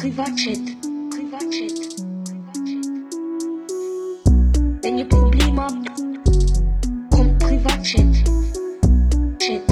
Privatchat. Privatchat. Wenn ihr Probleme habt, kommt Privatchat. Chat.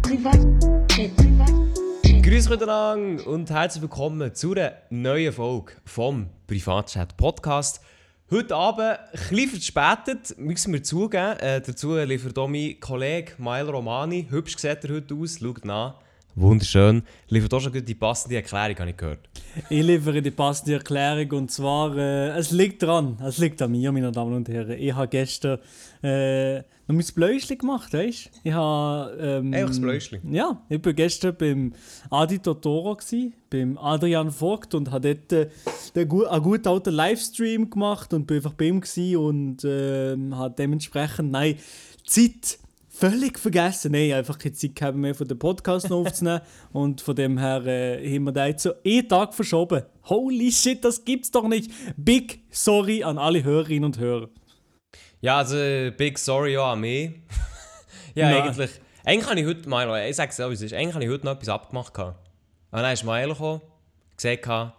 Privatchat. Privatchat. Grüß miteinander und herzlich willkommen zu einer neuen Folge vom Privatchat Podcast. Heute Abend, bisschen verspätet, müssen wir zugeben. Äh, dazu liefert auch mein Kollege Mael Romani. Hübsch sieht er heute aus, schaut nach. Wunderschön. Liefert auch schon gut die passende Erklärung, habe ich gehört. Ich liefere die passende Erklärung und zwar, äh, es liegt dran, es liegt an mir, meine Damen und Herren. Ich habe gestern äh, noch mein Bläuschli gemacht, weißt du? Ich habe... Ähm, Einfach das Bläuschli? Ja, ich war gestern beim Adi Totoro, gewesen, beim Adrian Vogt und habe dort äh, den, gu- einen guten alten Livestream gemacht und bin einfach bei ihm und ähm, habe dementsprechend, nein, Zeit völlig vergessen. Nein, einfach keine Zeit gehabt mehr von den Podcast aufzunehmen und von dem her äh, haben wir den jetzt so einen Tag verschoben. Holy shit, das gibt's doch nicht. Big sorry an alle Hörerinnen und Hörer. Ja, also big sorry auch an mich. ja, Nein. eigentlich. Eigentlich habe ich heute, Milo, ich sage es so, wie es ist, eigentlich habe ich heute noch etwas abgemacht. Und dann ist Milo gekommen, gehabt,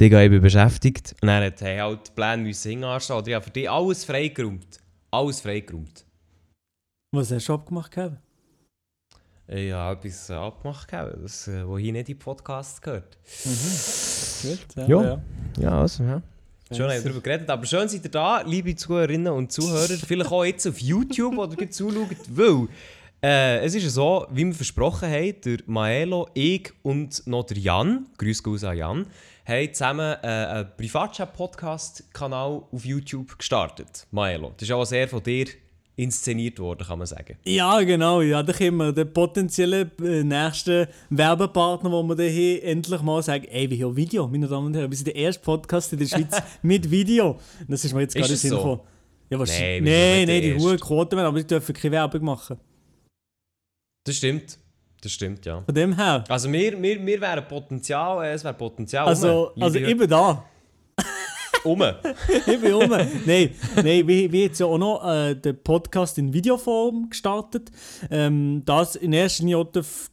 Digga, ich bin beschäftigt. Und dann hat er halt die Pläne müssen hinanstehen. Oder ich habe für dich alles freigeräumt. Alles freigeräumt. Was hast du abgemacht gehabt? Ich habe etwas abgemacht, gehabt, das, äh, wo hier nicht in den Podcast gehört. Gut, Ja. Ja, also, ja. Schön, haben wir darüber geredet. Aber schön seid ihr da, liebe Zuhörerinnen und Zuhörer. Vielleicht auch jetzt auf YouTube, wo ihr zuschaut, weil äh, es ist ja so, wie wir versprochen haben, der Maelo, ich und noch der Jan, grüß Gruß an Jan, haben zusammen äh, einen Privatchat-Podcast-Kanal auf YouTube gestartet. Maelo, das ist auch sehr von dir inszeniert worden, kann man sagen. Ja, genau. Ja, da können wir den potenziellen äh, nächsten Werbepartner, wo wir dann haben, endlich mal sagen, ey, wir haben Video, meine Damen und Herren. Wir sind der erste Podcast in der Schweiz mit Video. Das ist mir jetzt gerade es in den Sinn so? gekommen. Ja, wahrscheinlich. Nein, nicht nein, der die hohen Quoten, aber die dürfen keine Werbung machen. Das stimmt. Das stimmt, ja. Von dem her. Also wir, wir, wir wären Potenzial, äh, es wäre Potenzial Also, rum, also liebe ich bin da. Um. ich bin rum. nein, nein, wir, wir haben jetzt ja auch noch äh, den Podcast in Videoform gestartet. Ähm, das in erster Linie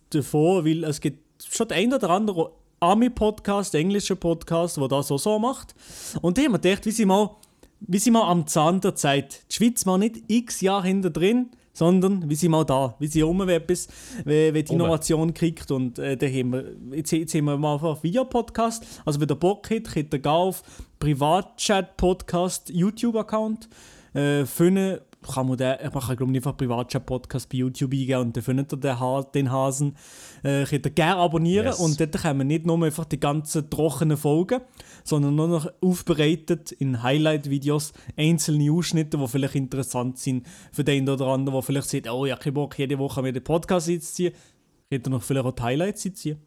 davor, weil es gibt schon den einen oder anderen Ami-Podcast, englischen Podcast, der das auch so macht. Und da haben wir gedacht, wie sie mal am Zahn der Zeit. Die Schweiz mal nicht x Jahre hinter drin, sondern wie sie mal da, wie sie um etwas, wie, wie die. Innovation kriegt. Und äh, da haben wir, jetzt, jetzt haben wir mal einfach Videopodcast. Also wenn der Bock hat, könnt ihr auf Privatchat-Podcast YouTube-Account. Äh, finden kann man den, man kann glaube ich einfach Privatchat-Podcast bei YouTube eingeben und dann findet ihr den, ha den Hasen. Äh, könnt ihr gerne abonnieren Yes. und dort kommen nicht nur einfach die ganzen trockenen Folgen, sondern nur noch aufbereitet in Highlight-Videos einzelne Ausschnitte, die vielleicht interessant sind für den oder anderen, der vielleicht sagt, oh, ich habe keinen Bock, jede Woche mir den Podcast einzuziehen. Könnt ihr noch vielleicht auch die Highlights einziehen.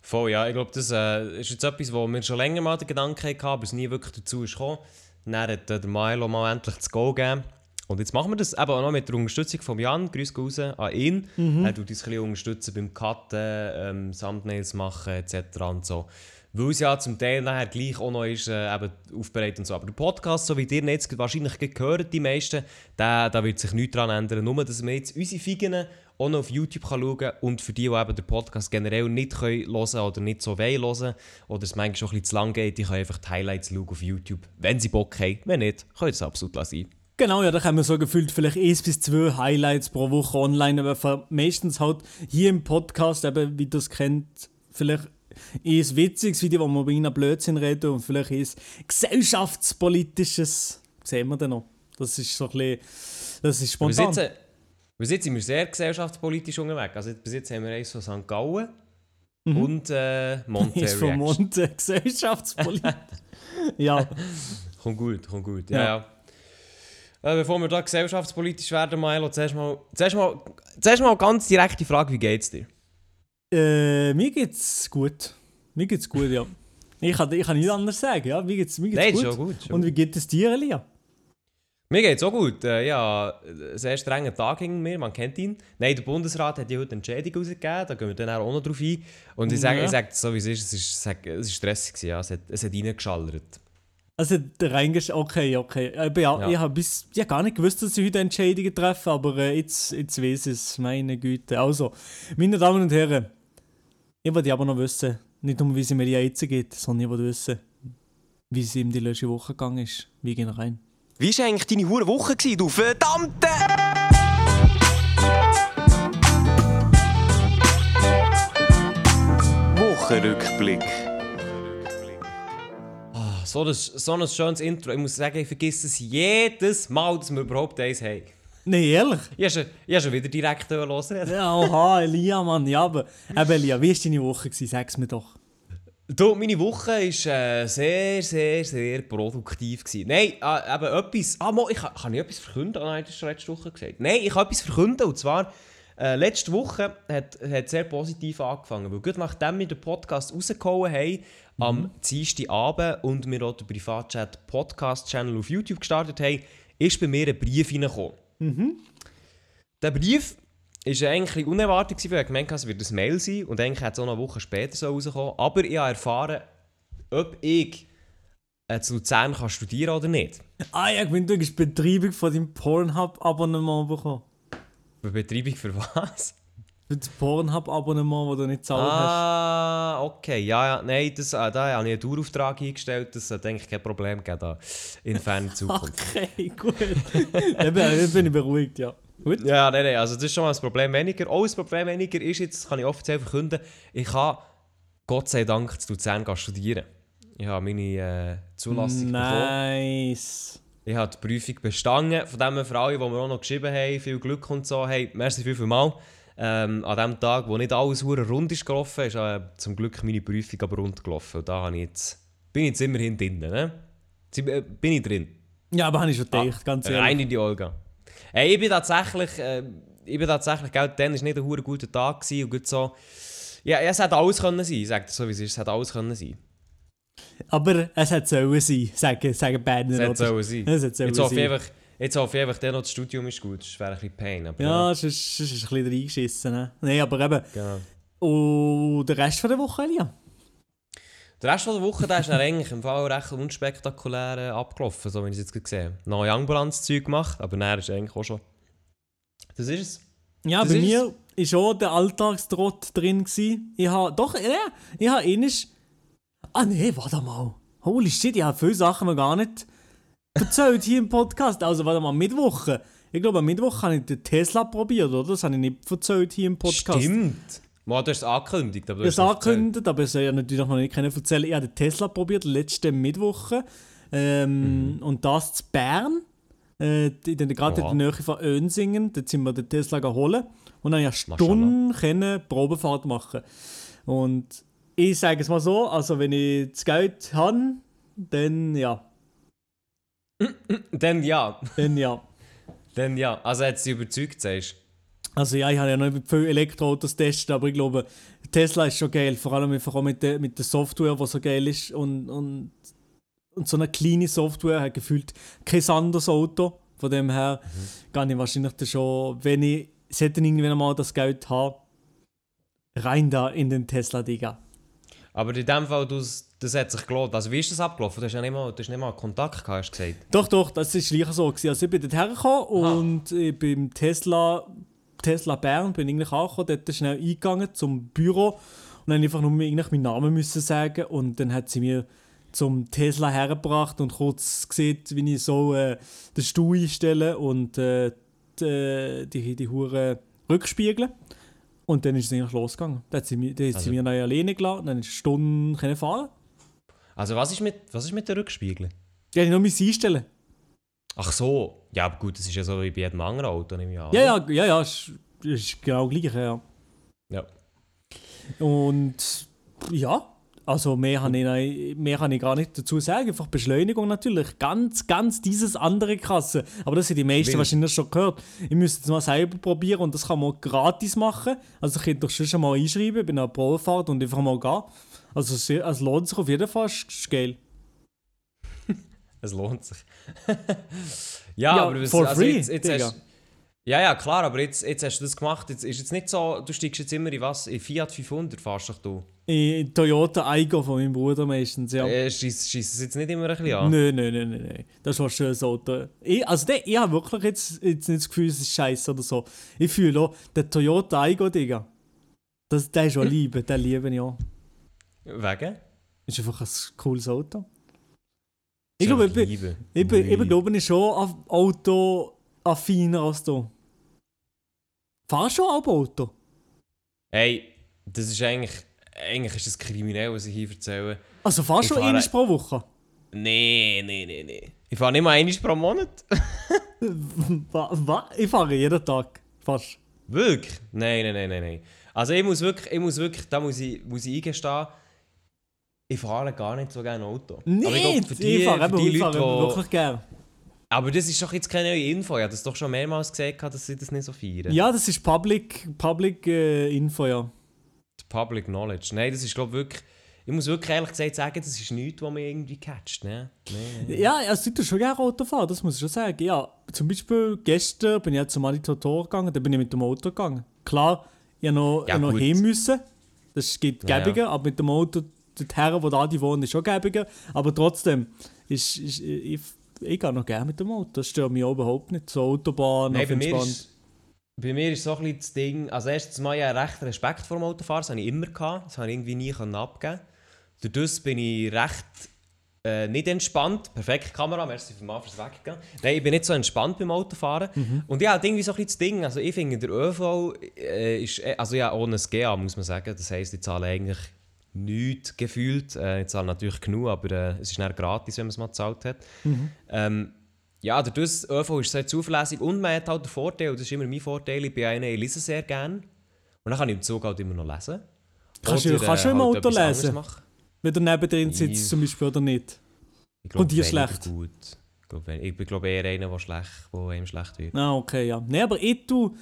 Voll, ja. Ich glaube, das äh, ist jetzt etwas, wo wir schon länger mal den Gedanken hatten, aber es nie wirklich dazu ist gekommen. Dann hat der Milo mal endlich das Go gegeben. Und jetzt machen wir das eben auch noch mit der Unterstützung von Jan. Grüß raus an ihn. Er tut uns ein bisschen unterstützen beim Cutten, ähm, Thumbnails machen etc. und so. Weil es ja zum Teil nachher gleich auch noch ist, äh, eben aufbereitet und so. Aber der Podcast, so wie ihr jetzt wahrscheinlich gehört, die meisten, da, da wird sich nichts daran ändern. Nur, dass wir jetzt unsere Figen auch noch auf YouTube kann schauen kann und für die, die eben den Podcast generell nicht können hören oder nicht so wollen hören oder es manchmal schon ein bisschen zu lang geht, die können einfach die Highlights schauen auf YouTube, wenn sie Bock haben. Wenn nicht, können sie es absolut lassen. Genau, ja, da haben wir so gefühlt vielleicht eins bis zwei Highlights pro Woche online, aber meistens halt hier im Podcast, eben, wie ihr es kennt, vielleicht eins witziges Video, wo wir über einen Blödsinn reden und vielleicht eins gesellschaftspolitisches, sehen wir dann noch. Das ist so ein bisschen, das ist Bis spontan. jetzt, äh, bis jetzt sind wir sehr gesellschaftspolitisch unterwegs. Also bis jetzt haben wir eins von St. Gallen und äh, Monte ist von. Monte gesellschaftspolitisch. ja, Kommt gut, kommt gut. Ja, Ja. Äh, bevor wir da gesellschaftspolitisch werden, Milo, zuerst mal, zuerst mal, zuerst mal ganz direkt die Frage, wie geht's dir? Äh, mir geht's gut. Mir geht's gut, ja. Ich kann, ich kann nicht anders sagen, ja. Mir geht's, mir geht's Nein, gut. schon gut. Schon Und wie geht es dir, Elia? Mir geht's auch gut. Äh, ja, einen sehr strengen Tag hinter mir, man kennt ihn. Nein, der Bundesrat hat ja heute eine Entschädigung rausgegeben, da gehen wir dann auch noch drauf ein. Und ich sage Ja. ich sag so, wie es ist, es ist, es ist, es ist stressig, ja. es, hat, es hat reingeschallert. Also der reingesch Okay, okay. Aber ja, Ja. ich habe bis ja gar nicht gewusst, dass ich heute Entscheidungen treffe, aber äh, jetzt, jetzt weiß es. Meine Güte. Also, meine Damen und Herren, ich wollte aber noch wissen, Nicht um, wie sie mir jetzt geht, sondern ich will wissen, wie es ihm die letzte Woche gegangen ist. Wie gehen wir rein? Wie war eigentlich deine hure Woche, gewesen, du verdammte... Wochenrückblick. Ah, So ein, so ein schönes Intro. Ich muss sagen, ich vergesse es jedes Mal, dass wir überhaupt eins haben. Nein, ehrlich? Ich habe schon, habe schon wieder direkt losreden. Ja, oha, Elia, Mann. Ja, aber eben, Elia, wie war deine Woche? Gewesen? Sag's mir doch. Du, meine Woche war äh, sehr, sehr, sehr produktiv. Gewesen. Nein, äh, eben etwas. Ah, mo, ich, kann ich etwas verkünden? Ah, nein, das hast du letzte Woche gesagt. Nein, ich kann etwas verkünden. Und zwar, äh, letzte Woche hat, hat sehr positiv angefangen. Weil gut nachdem wir den Podcast rausgehauen haben, am Dienstagabend und wir auch den Privatchat Podcast-Channel auf YouTube gestartet haben, ist bei mir ein Brief reingekommen. Der Brief war eigentlich unerwartet, weil ich gemeint habe, es wird ein Mail sein und eigentlich hätte es auch noch eine Woche später so rauskommen. Aber ich habe erfahren, ob ich äh, zu Luzern kann studieren oder nicht. Ah ja, wenn du hast die Betreibung von deinem Pornhub-Abonnement bekommen. Betreibung für was? Das Pornhub-Abonnement, das du nicht gezahlt hast. Ah, okay. Ja, ja, nein, das, äh, da habe ich einen Dauerauftrag eingestellt. Das hat eigentlich kein Problem gegeben da in ferner Zukunft. Okay, gut. Dann bin, ich beruhigt, ja. Gut. Ja, nein, nein, also das ist schon mal ein Problem weniger. Auch ein Problem weniger ist jetzt, kann ich offiziell verkünden, ich kann Gott sei Dank zu Luzern studieren. Ich habe meine äh, Zulassung bekommen. Nice. Ich habe die Prüfung bestanden. Von dem für alle, die mir auch noch geschrieben haben, viel Glück und so. Hey, merci viel, viel mal. Ähm, an dem Tag, wo nicht alles rund ist gelaufen, ist äh, zum Glück meine Prüfung aber rund gelaufen. Und da ich jetzt, bin ich jetzt immerhin drin. Ne? Sie- äh, Bin ich drin. Ja, aber habe ich schon gedacht, ganz ehrlich. Rein in die Olga. Hey, ich bin tatsächlich, äh, ich bin tatsächlich, gell, dann war nicht ein guter Tag gewesen und gut so. Ja, es hätte alles können sein, sagt so wie es ist, es hätte alles können sein. Aber es hat sollen sein, sagen, sagen Berner. Es hätte sollen sein. Es hat sollen Jetzt hoffe ich sein. einfach, jetzt hoffe ich einfach, der noch das Studium ist gut, das wäre ein bisschen Pain. Aber Ja, es ist, es ist ein bisschen reingeschissen. Ne? Nein, aber eben. genau. Und der Rest von der Woche, Elia? Der Rest von der Woche der ist dann eigentlich im Fall recht unspektakulär äh, abgelaufen, so wie ich es jetzt gesehen habe. Noch Youngbalance-Zeug gemacht, aber dann ist eigentlich auch schon... Das ist es. Ja, Das bei ist mir war schon der Alltagstrott drin. Gewesen. Ich habe, doch, ja, ich habe ähnlich. Ah nee, warte mal. Holy shit, ich habe viele Sachen noch gar nicht erzählt hier im Podcast. Also warte mal, Mittwoch. Ich glaube, am Mittwoch habe ich den Tesla probiert, oder? Das habe ich nicht erzählt hier im Podcast. Stimmt. Du hast es angekündigt, aber du hast es angekündigt, aber ich soll ja natürlich noch nicht können erzählen. Ich habe den Tesla probiert, letzten Mittwoch. Ähm, Mhm. Und das zu Bern. Äh, in gerade Oha. in der Nähe von Önsingen. Dort sind wir den Tesla geholt. Und dann habe ich eine Maschallah. Stunde können Probefahrt machen Und ich sage es mal so, also wenn ich das Geld habe, dann ja. Dann ja. Dann ja. Dann ja. Also hat sie überzeugt, sagst Also ja, ich habe ja noch nicht viele Elektroautos getestet, aber ich glaube, Tesla ist schon geil, vor allem einfach auch mit der, mit der Software, die so geil ist und, und, und so eine kleine Software hat gefühlt kein anderes Auto. Von dem her kann ich wahrscheinlich dann schon, wenn ich sollte irgendwann mal das Geld haben, rein da in den Tesla, Digga. Aber in dem Fall, du, das hat sich gelohnt. Also wie ist das abgelaufen? Du hast ja nicht mal, du hast nicht mal Kontakt gehabt, hast du gesagt. Doch, doch, das ist gleich so. Gewesen. Also ich bin dort hergekommen und ich bin Tesla, Tesla Bern bin eigentlich angekommen, dort schnell eingegangen zum Büro und dann einfach nur eigentlich meinen Namen müssen sagen und dann hat sie mir zum Tesla hergebracht und kurz gesehen, wie ich so äh, den Stuhl einstelle und äh, die, die, die Hure Rückspiegel. Und dann ist es eigentlich losgegangen. Dann hat sie, mir- dann hat sie Also- mir noch alleine gelassen, dann ist eine Stunde können fahren. Also was ist mit, was ist mit den Rückspiegeln? Die habe ich noch einstellen. Ach so. Ja, aber gut, das ist ja so wie bei jedem anderen Auto, nehme ich an. Ja, ja, ja, ja, ist, ist genau gleich, ja. Ja. Und ja, also mehr kann, ich, mehr kann ich gar nicht dazu sagen. Einfach Beschleunigung natürlich. Ganz, ganz dieses andere krasse. Aber das haben die meisten Wild. wahrscheinlich schon gehört. Ich müsste es mal selber probieren und das kann man gratis machen. Also ich könnte doch schon mal einschreiben, bin einer Probefahrt und einfach mal gehen. Also es es lohnt sich auf jeden Fall, ist geil. Es lohnt sich. ja, Ja, aber for also free, jetzt, jetzt hast, Ja, ja, klar, aber jetzt, jetzt hast du das gemacht. Jetzt ist jetzt nicht so, du steigst jetzt immer in was? In Fiat 500 fährst doch du. In Toyota Aigo von meinem Bruder meistens, ja. Äh, Schießt es jetzt nicht immer ein bisschen an? Nein, nein, nein, nein, nein. Das ist ein schönes Auto. Ich, also der, ich habe wirklich jetzt, jetzt nicht das Gefühl, es ist scheiße oder so. Ich fühle auch, der Toyota Aigo, Digga. Das, der ist auch Liebe, den liebe ich auch. Wegen? Ist einfach ein cooles Auto. Ich glaube, ich Liebe. ich bin, ich bin, glaube ich, schon auf Auto-affiner als du. Fahrst du Auto? Hey, das ist eigentlich... Eigentlich ist das kriminell, was ich hier erzähle. Also fahrst Ich du fahre- einmal pro Woche? Nee, nee, nee, nee. Ich fahre nicht mal einmal pro Monat. Wa- wa- Ich fahre jeden Tag. Fast. Wirklich? Nein, nein, nein, nein, nein. Also ich muss wirklich, ich muss wirklich, da muss ich, muss ich eingestehen, ich fahre gar nicht so gerne Auto. Nicht! Aber ich glaube, für die, ich fahre, für eben, die ich Leute, fahre die... wirklich gerne. Aber das ist doch jetzt keine neue Info. Ich habe das doch schon mehrmals gesagt, dass sie das nicht so feiern. Ja, das ist Public, Public äh, Info, ja. Die Public Knowledge. Nein, das ist glaube ich wirklich... Ich muss wirklich ehrlich gesagt sagen, das ist nichts, was mich irgendwie catcht. Ne? Nein, nein. Ja, also tue schon gerne Auto fahren, das muss ich schon sagen. Ja, zum Beispiel gestern bin ich ja zum Alitator gegangen, da bin ich mit dem Auto gegangen. Klar, ich habe noch, Ja, ich noch heim müssen. Das geht Ja, gäbiger, aber mit dem Auto, die Herren, die da die wohnen, ist schon gäbiger. Aber trotzdem, ist, ist, ich, ich gehe noch gerne mit dem Auto. Das stört mich auch überhaupt nicht. So Autobahn, Nein, auf bei mir, ist, bei mir ist so ein bisschen das Ding, also erstens mal ja recht Respekt vor dem Autofahren, das habe ich immer gehabt, das habe ich irgendwie nie abgeben. Dadurch bin ich recht äh, nicht entspannt. Perfekte Kamera, merci für mal fürs Weggehen. Nein, ich bin nicht so entspannt beim Autofahren. Und ja, irgendwie so ein bisschen das Ding, also ich finde, der ÖV äh, ist, äh, also ja, ohne das GA muss man sagen, das heisst, ich zahle eigentlich nichts gefühlt. Äh, ich zahle natürlich genug, aber äh, es ist nicht gratis, wenn man es mal gezahlt hat. Ähm, ja, der das ÖV ist sehr zuverlässig und man hat halt den Vorteil, das ist immer mein Vorteil, ich bin einer, ich lese sehr gerne. Und dann kann ich im Zug halt immer noch lesen. Kannst du- Oder, kannst du im halt Auto lesen? Wenn du neben drin sitzt, Ich- zum Beispiel, oder nicht. Ich glaub, Und dir schlecht? Gut. Ich glaube ich bin glaub, eher einer, der schlecht, wo einem schlecht wird. Ah, okay, ja. Nein, aber ich tu.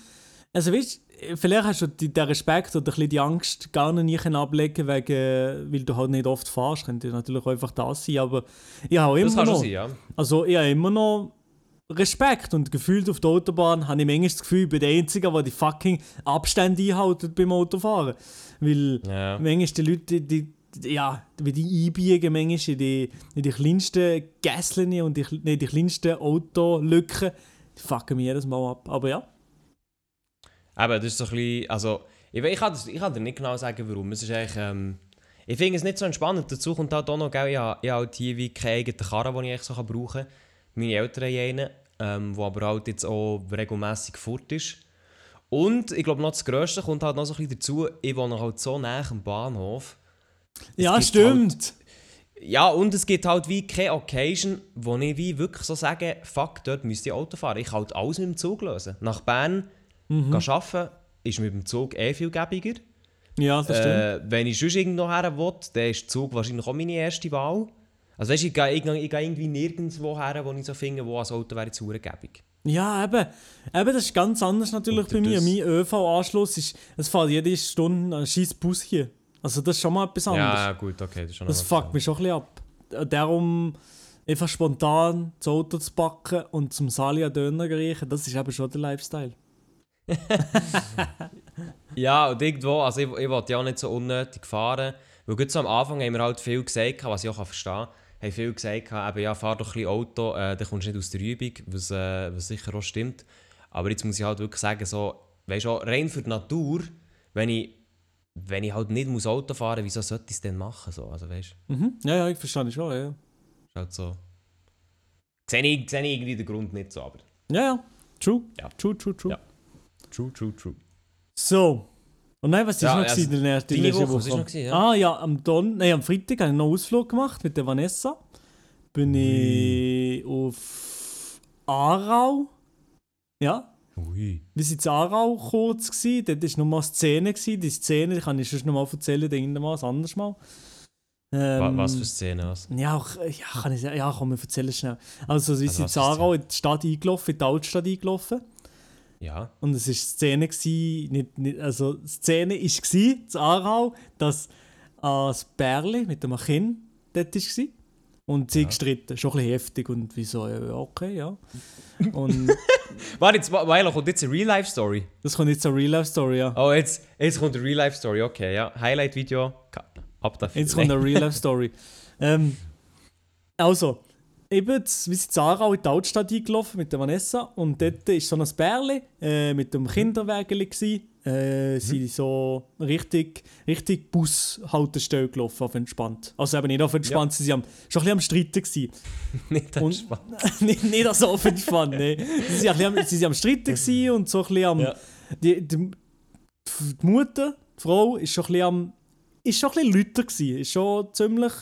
Also weißt du, vielleicht hast du den Respekt oder ein die Angst gar nicht ablegen wegen, weil du halt nicht oft fahrst. Könnte natürlich einfach das sein, aber ich habe immer noch. sein, ja. Also ich habe immer noch Respekt und gefühlt auf der Autobahn habe ich manchmal das Gefühl, ich bin der Einzige, der die fucking Abstände einhält beim Autofahren. Weil ja. manchmal die Leute, die, die, ja, wie die einbiegen manchmal in die, in die kleinsten Gässchen und die, nee, die kleinsten Autolücken, die fucken mich jedes Mal ab. Aber ja. Eben, das ist so ein bisschen, also, ich, ich, kann das, ich kann dir nicht genau sagen, warum. Es ist eigentlich, ähm, ich finde es nicht so entspannend. Dazu kommt halt auch noch, gell, ich habe, halt hier wie keine eigene Karre, die ich eigentlich so brauchen kann. Meine Eltern haben eine, ähm, wo aber halt jetzt auch regelmässig fort ist. Und ich glaube noch das Grösste kommt halt noch so ein bisschen dazu, ich wohne halt so nah am Bahnhof. Es ja, stimmt. Ja, und es gibt halt wie keine Occasion, wo ich wie wirklich so sage, fuck, dort müsste ich Auto fahren. Ich kann halt alles mit dem Zug lösen. Nach Bern Mhm. gehen arbeiten ist mit dem Zug eh viel gäbiger. Ja, das stimmt. Äh, wenn ich sonst irgendwo her will, dann ist der Zug wahrscheinlich auch meine erste Wahl. Also weißt ich gehe, ich, ich gehe irgendwie nirgendwo her, wo ich so finde, wo als Auto wäre zu gäbig. Ja, eben. Eben, das ist ganz anders natürlich bei mir. Mein ÖV-Anschluss ist, es fährt jede Stunde ein scheiß Bus hier. Also das ist schon mal etwas anderes. Ja, gut, okay, das ist schon das fuckt mich schon ein bisschen ab. Äh, Darum einfach spontan das Auto zu packen und zum Salia Döner riechen, das ist eben schon der Lifestyle. Ja, und irgendwo, also ich, ich wollte ja auch nicht so unnötig fahren, weil gut so am Anfang haben wir halt viel gesagt, was ich auch verstehen kann, haben viel gesagt, eben, ja, fahr doch ein bisschen Auto, äh, dann kommst du nicht aus der Übung, was, äh, was sicher auch stimmt. Aber jetzt muss ich halt wirklich sagen, so, weißt du, rein für die Natur, wenn ich, wenn ich halt nicht muss Auto fahren muss, wieso sollte ich es denn machen? So? Also weißt Mhm. Ja, ja, ich verstehe das schon, ja. ist halt so... Sehe ich, sehe ich irgendwie den Grund nicht so, aber... Ja, ja. True. Ja. True, true, true. Ja. True, true, true. So. Und nein, was ist Ja, noch also, die die letzte Woche, was ist Woche? noch gewesen, ja? Ah ja, am, Don nein, am Freitag habe ich noch einen Ausflug gemacht mit der Vanessa. Bin ich auf Aarau. Ja, Ui. wir waren in Aarau kurz. Gewesen. Dort war nochmal eine Szene. Gewesen. Die Szene die kann ich sonst noch mal erzählen, irgendwann anderes Mal. Ähm, Was für Szene, was? Ja, auch, ja, kann ich. Ja, komm, wir erzählen es schnell. Also, wir Also, sind in Aarau in die Stadt eingelaufen, in die Altstadt eingelaufen. Ja. Und es war Szene, gewesen, nicht, nicht, also Szene war in Aarau, dass ein Bärli mit einem Kind dort war. Und sie Ja. gestritten. Schon ein bisschen heftig und wieso, ja, okay, ja. Und Warte, jetzt, Weilo, kommt jetzt eine Real-Life-Story? das kommt jetzt eine Real-Life-Story, ja. Oh, jetzt, jetzt kommt eine Real-Life-Story, okay, ja. Highlight-Video, ab dafür. Jetzt kommt eine Real-Life-Story. ähm, also, eben, wir sind in Aarau in die Altstadt eingelaufen mit der Vanessa und dort war so ein Bärli äh, mit dem Kinderwägeli. gsi. äh, sind so richtig, richtig Bushaltestelle gelaufen, auf entspannt. Also eben nicht auf entspannt, sie waren schon ein bisschen am Streiten. Gewesen. Nicht entspannt. nicht, nicht so auf entspannt, nee. Sie waren, am, sie am Streiten gewesen und so ein bisschen am... Ja. Die, die, die Mutter, die Frau, ist schon ein bisschen am... Ist schon ein bisschen lauter gewesen. Ist schon ziemlich...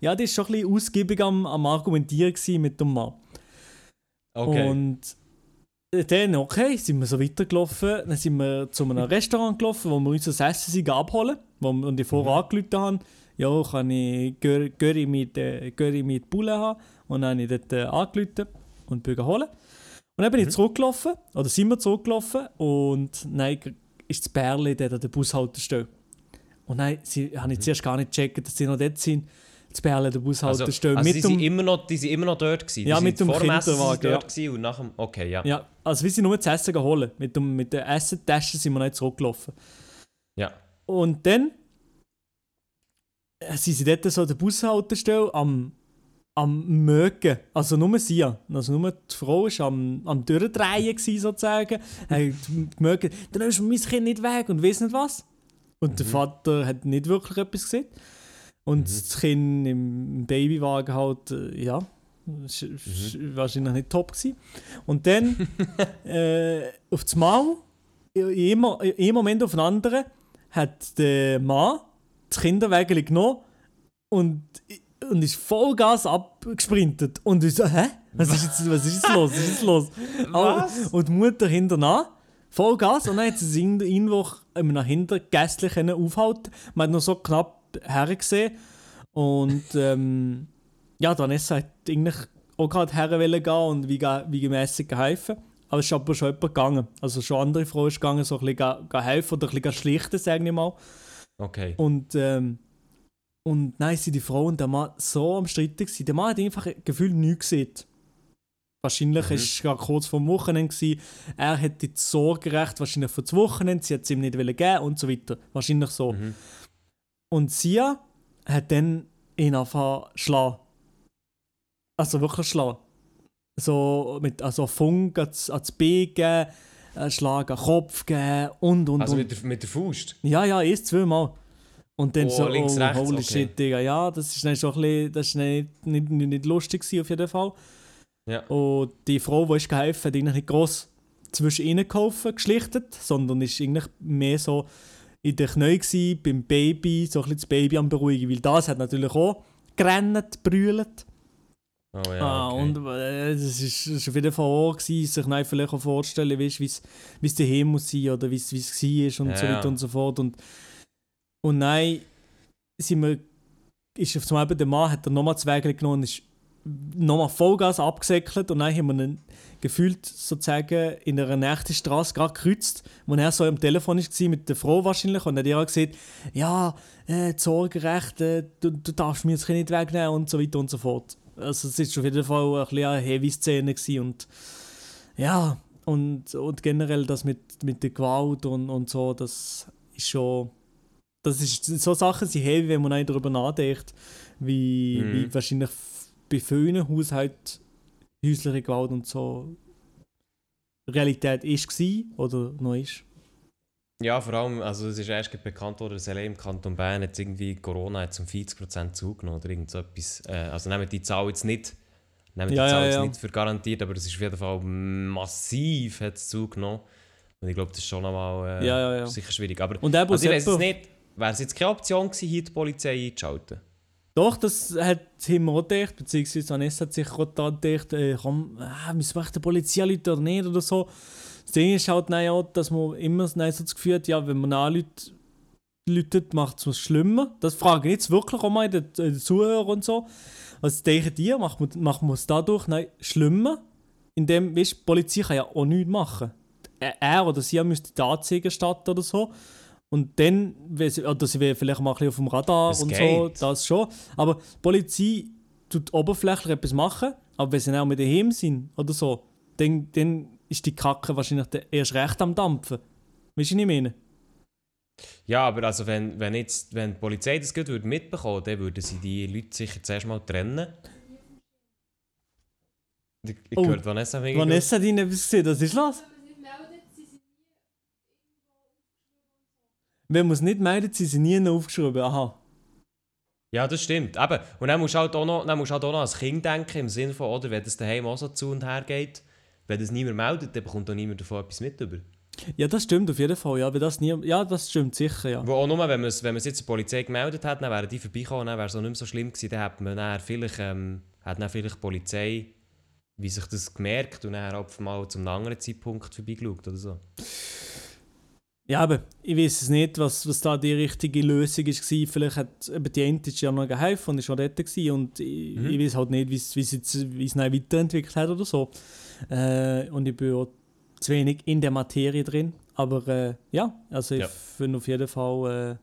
Ja, die ist schon ein bisschen ausgiebig am, am Argumentieren mit dem Mann. Okay. Und dann, okay, sind wir so weitergelaufen. Dann sind wir zu einem Restaurant gelaufen, wo wir uns das Essen abholen. Wo wir und die vorher angerufen haben, ja, kann ich Göri mit, äh, mit Bulle haben. Und dann habe ich dort äh, angerufen und bin holen. Und dann bin ich zurückgelaufen, oder sind wir zurückgelaufen. Und dann ist das Bärli dort an der Bushaltestelle. Und dann sie, habe ich zuerst gar nicht gecheckt, dass sie noch dort sind. Bärli an der also, Bushaltestelle. also die, mit sind dem, immer noch, die sind immer noch dort gewesen. Ja, die mit sind dem sind Kinderwagen, dort ja. und nach dem... Okay, ja. Ja, also wir sind nur das Essen holen. Mit, dem, mit der Essentasche sind wir nicht zurückgelaufen. Ja. Und dann äh, sind sie dort so an der Bushaltestelle am, am Mögen. Also nur sie. Also nur die Frau war am, am Durchdrehen gewesen, sozusagen. Die Mögen, dann ist mein Kind nicht weg und weiss nicht was. Und der Vater hat nicht wirklich etwas gesehen. Und das Kind im Babywagen halt, äh, ja, ist wahrscheinlich nicht top gewesen. Und dann, äh, auf das Mal, in einem, in einem Moment auf den anderen, hat der Mann das Kinderwägel genommen und, und ist Vollgas abgesprintet. Und ich so, hä? Was ist jetzt, was ist jetzt los? Was ist jetzt los? Aber- Und die Mutter hinterher, Vollgas. Und dann hat sie sich irgendwo- in einem Hintergässchen können aufhalten Man hat noch so knapp hergesehen. Und ähm, ja, Vanessa hat eigentlich auch gerade her wollen gehen und wie, wie gemäßig geholfen. Aber es ist aber schon jemand gegangen. Also schon andere Frau ist gegangen, so ein bisschen helfen oder ein bisschen schlichten, sage ich mal. Okay. Und, ähm, und nein, sind die Frau und der Mann so am Streiten gewesen. Der Mann hat einfach gefühlt nichts gesehen. Wahrscheinlich war es gerade kurz vor dem Wochenende. Gewesen. Er hätte das Sorgerecht wahrscheinlich für das Wochenende, sie hat es ihm nicht geben und so weiter. Wahrscheinlich so. Mhm. Und sie hat dann ihn angefangen schlagen. Also wirklich schlagen. So mit also Funk ans, ans Bein geben, einen Schlag an den Kopf geben und und Also und. mit der, mit der Faust? Ja, ja, erst zweimal. Und dann Oh, so, links, oh, rechts, holy okay. shit, Digga. Ja, das ist dann schon ein bisschen, das ist nicht, nicht, nicht, lustig auf jeden Fall. Ja. Und die Frau, die ist geholfen hat, eigentlich nicht gross zwischen ihnen geholfen, geschlichtet, sondern ist eigentlich mehr so in den Knien gewesen, beim Baby, so ein bisschen das Baby am beruhigen, weil das hat natürlich auch gerannt, brüllt. Oh ja, Ah, okay. und äh, das ist, das ist auf jeden Fall auch gewesen, sich dann vielleicht auch vorstellen, wie es daheim muss sein oder wie es es war und Ja, so weiter ja. und so fort. Und, und nein, sind wir, ist auf zum Beispiel der Mann hat er nochmal zwei Wege genommen und ist nochmal Vollgas abgesäckelt und dann haben wir ihn gefühlt sozusagen in einer nächsten Straße gerade gekreuzt, wo er so am Telefon war mit der Frau wahrscheinlich und hat ihr auch gesagt, ja, äh, Sorgerecht, äh, du, du darfst mir jetzt nicht wegnehmen und so weiter und so fort. Also es ist auf jeden Fall ein bisschen eine heavy Szene und ja, und, und generell das mit, mit der Gewalt und, und so, das ist schon, das ist, so Sachen sind heavy, wenn man darüber nachdenkt, wie, Mhm. wie wahrscheinlich bei vielen Haushalten häusliche Gewalt und so Realität ist gewesen oder noch ist. Ja, vor allem, also es ist erst bekannt worden, dass allein im Kanton Bern jetzt irgendwie Corona hat um 40% zugenommen oder irgend so etwas. Äh, also nehmen die Zahl jetzt nicht, nehmen die Ja, Zahl ja, jetzt ja. nicht für garantiert, aber es ist auf jeden Fall massiv hat es zugenommen. Und ich glaube, das ist schon nochmal äh, sicher schwierig. Aber Und also ich weiß jetzt nicht, wäre es jetzt keine Option gewesen, hier die Polizei einzuschalten? Doch, das hat ihm auch gedacht, beziehungsweise Vanessa hat sich auch da gedacht, äh, komm, ah, müssen wir echt der Polizei anrufen oder nicht oder so. Das Ding ist halt, ja, dass man immer nein, so das Gefühl hat, ja, wenn man anruft, läutet, macht es was schlimmer. Das frage ich jetzt wirklich auch mal den, den Zuhörer und so. Was denken die, macht man, es dadurch nein, schlimmer? Indem, weißt, die Polizei kann ja auch nichts machen. Er oder sie müsste die Anzeige starten oder so. Und dann, oder sie wäre vielleicht mal ein bisschen auf dem Radar Das und so, geht. das schon. Aber die Polizei tut oberflächlich etwas machen, aber wenn sie auch mit daheim sind oder so, dann, dann ist die Kacke wahrscheinlich erst recht am Dampfen. Weißt du, was ich meine? Ja, aber also wenn, wenn, jetzt, wenn die Polizei das gut würde mitbekommen dann würden sie die Leute sicher zuerst mal trennen. Ich, ich Oh, höre Vanessa wegen Vanessa hat ihnen etwas gesehen, das ist los. Wenn man es nicht meldet, sind sie nie aufgeschrieben. Aha. Ja, das stimmt. Eben. Und dann musst du halt auch noch, dann musst halt auch noch als Kind denken, im Sinne von, oder, wenn das daheim auch so zu und her geht, wenn das niemand meldet, dann bekommt auch niemand davon etwas mit über. Ja, das stimmt auf jeden Fall. Ja, aber das nie, ja, das stimmt sicher, ja. Wo auch nur, wenn man es wenn man's jetzt der Polizei gemeldet hat, dann wären die vorbeigekommen, dann wäre es auch nicht mehr so schlimm gewesen, dann hat man dann vielleicht, ähm, hat dann vielleicht die Polizei, wie sich das gemerkt und dann auf mal zu einem anderen Zeitpunkt vorbeigeschaut oder so. Ja, aber ich weiß es nicht, was, was da die richtige Lösung war. Vielleicht hat eben die Entity ja noch geholfen und ist schon dort gewesen und ich, Mhm. ich weiß halt nicht, wie es- dann weiterentwickelt hat oder so. Äh, und ich bin auch zu wenig in der Materie drin. Aber äh, ja, also ich Ja. finde auf jeden Fall,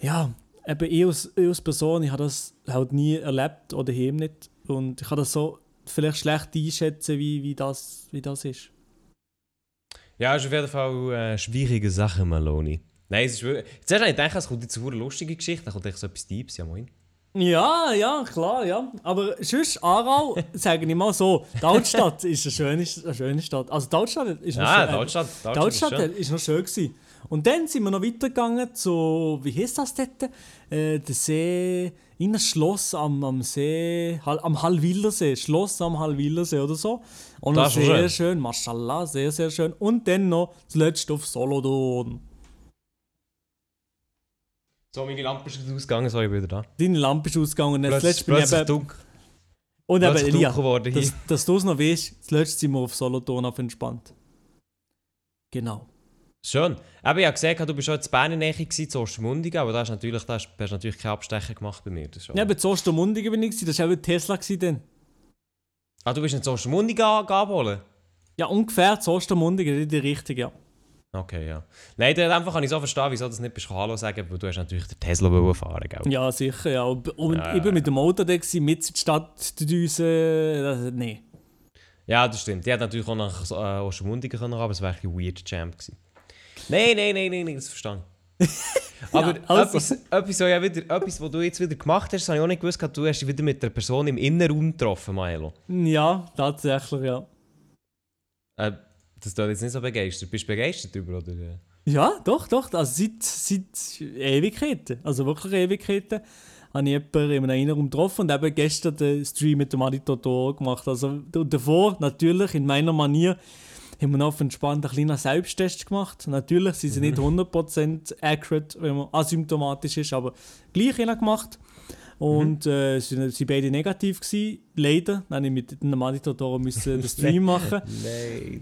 äh, ja, eben ich als, ich als Person, ich habe das halt nie erlebt oder daheim nicht. Und ich kann das so vielleicht schlecht einschätzen, wie, wie, das, wie das ist. Ja, ist auf jeden Fall eine schwierige Sache, Maloney. Nein, es ist wirklich... Zuerst habe ich gedacht, es kommt jetzt eine lustige Geschichte, dann kommt echt so etwas Deeps, ja moin. Ja, ja, klar, ja. Aber sonst, Aarau, sage ich mal so, die Altstadt ist eine schöne, eine schöne Stadt. Also die Altstadt ist noch Ja, schön. Deutschland, Die Deutschland ist Altstadt schön. ist noch schön gewesen. Und dann sind wir noch weitergegangen zu, wie heißt das dort? Äh, der See, in ein Schloss am, am See, Hall- am Hallwillersee, Schloss am Hallwillersee oder so. Und Das sehr schön. schön. mashallah, sehr, sehr schön. Und dann noch zuletzt auf Solothurn. So, meine Lampe ist ausgegangen, so, ich wieder da. Deine Lampe ist ausgegangen. Und zuletzt bin ich eben, dunkel, und eben, Elia. Dass, dass du es noch weißt, zuletzt sind wir auf Solothurn auf entspannt. Genau. Schön. Aber ich habe gesehen, du bist schon in Bern in der Nähe zu Ostermundigen, aber da hast du natürlich, da hast, natürlich keine Abstecher gemacht bei mir. Das Ja, aber zu Ostermundigen bin ich, gewesen, das war auch Tesla dann. Ah, du bist nicht zu Ostermundigen ab- abholen? Ja, ungefähr zu Ostermundigen, nicht die richtige, ja. Okay, ja. Nein, dann einfach kann ich so verstehen, wieso du das nicht bist Hallo sagen, weil du hast natürlich den Tesla fahren, gell? Ja, sicher, ja. Und, und Ja, ich ja, mit dem Auto da gewesen, mit in die Stadt düsen, das, nee. Ja, das stimmt. Die hat natürlich auch nach äh, Ostermundigen können, aber es wäre ein weird Champ gewesen. Nein, nein, nein, nein, nein, das verstehe ich. Aber also. etwas, etwas, was ja wieder, etwas, was du jetzt wieder gemacht hast, habe ich auch nicht gewusst, du hast dich wieder mit der Person im Innenraum getroffen, Milo. Ja, tatsächlich, ja. Äh, das tut jetzt nicht so begeistert. Bist du begeistert darüber, oder? Ja, doch, doch. Also seit, seit Ewigkeiten, also wirklich Ewigkeiten, habe ich jemanden in einem Innenraum getroffen und eben gestern den Stream mit dem Aditotor gemacht. Also davor, natürlich, in meiner Manier, haben wir noch entspannt einen kleinen Selbsttest gemacht. Natürlich sind sie nicht 100% accurate, wenn man asymptomatisch ist, aber gleich einen gemacht. Und äh, sie waren beide negativ. Gewesen. Leider. Dann musste ich mit dem Aditotor müssen den Stream machen.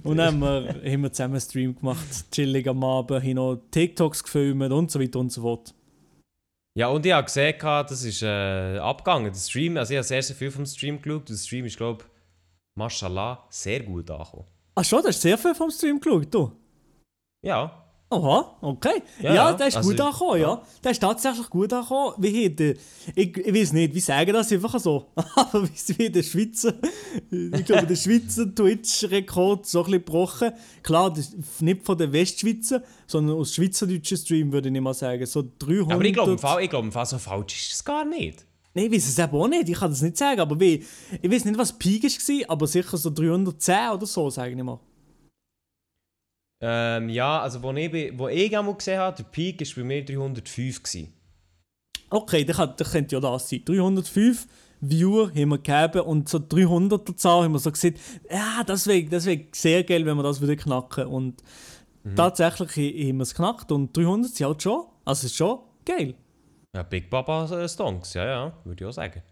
Und dann haben wir, haben wir zusammen einen Stream gemacht, chillig am Abend, haben noch TikToks gefilmt und so weiter und so fort. Ja, und ich habe gesehen, das ist äh, abgegangen. Der Stream, also ich habe sehr, sehr viel vom Stream geschaut. Der Stream ist, glaube ich, mashallah, sehr gut angekommen. Ach schon, du hast sehr viel vom Stream geschaut, du? Ja. Aha, okay. Ja, Ja, ja, der ist also gut ich- angekommen, ja. Der ist tatsächlich gut angekommen. Wie hat der, ich, ich weiß nicht, wie sagen das einfach so, aber wie, der Schweizer, ich glaube, der Schweizer Twitch-Rekord so ein bisschen gebrochen. Klar, das, nicht von der Westschweizer, sondern aus schweizerdeutschen Stream würde ich nicht mal sagen. So 300... Aber ich glaube, ich glaube, so falsch ist es gar nicht. Nein, ich weiß es eben auch nicht. Ich kann das nicht sagen. Aber wie, ich weiß nicht, was Peak war, aber sicher so 310 oder so, sage ich mal. Ähm, ja, also wo ich, wo ich einmal gesehen habe, der Peak war bei mir 305. Gewesen. Okay, dann, kann, dann könnte ja das sein. 305 Viewer haben wir gegeben und so 300er Zahl haben wir so gesagt, ja, das wäre das wär sehr geil, wenn wir das wieder knacken. Und tatsächlich ha- haben wir es knackt und 300 sind halt schon, also ist schon geil. Ja, Big Papa äh, Stonks, ja, ja, würde ich auch sagen.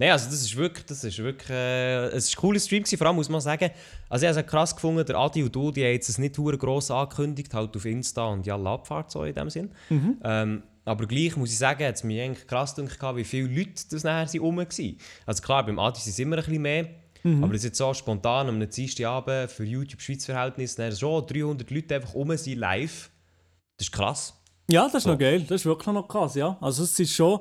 Nein, also das ist wirklich, das ist wirklich, äh, es ist ein cooler Stream gewesen, vor allem muss man sagen, also ich habe es krass gefunden, der Adi und du, die haben jetzt es nicht hure gross angekündigt, halt auf Insta und ja, Abfahrt so in dem Sinn. Ähm, aber gleich muss ich sagen, hat es mich eigentlich krass gedacht, wie viele Leute das nachher sind rum waren. Also klar, beim Adi sind es immer ein bisschen mehr, aber das ist jetzt so spontan am Dienstagabend für YouTube Schweiz Verhältnis, dann schon 300 Leute einfach rum sind live. Das ist krass. Ja, das ist So. noch geil, das ist wirklich noch krass, ja. Also es ist schon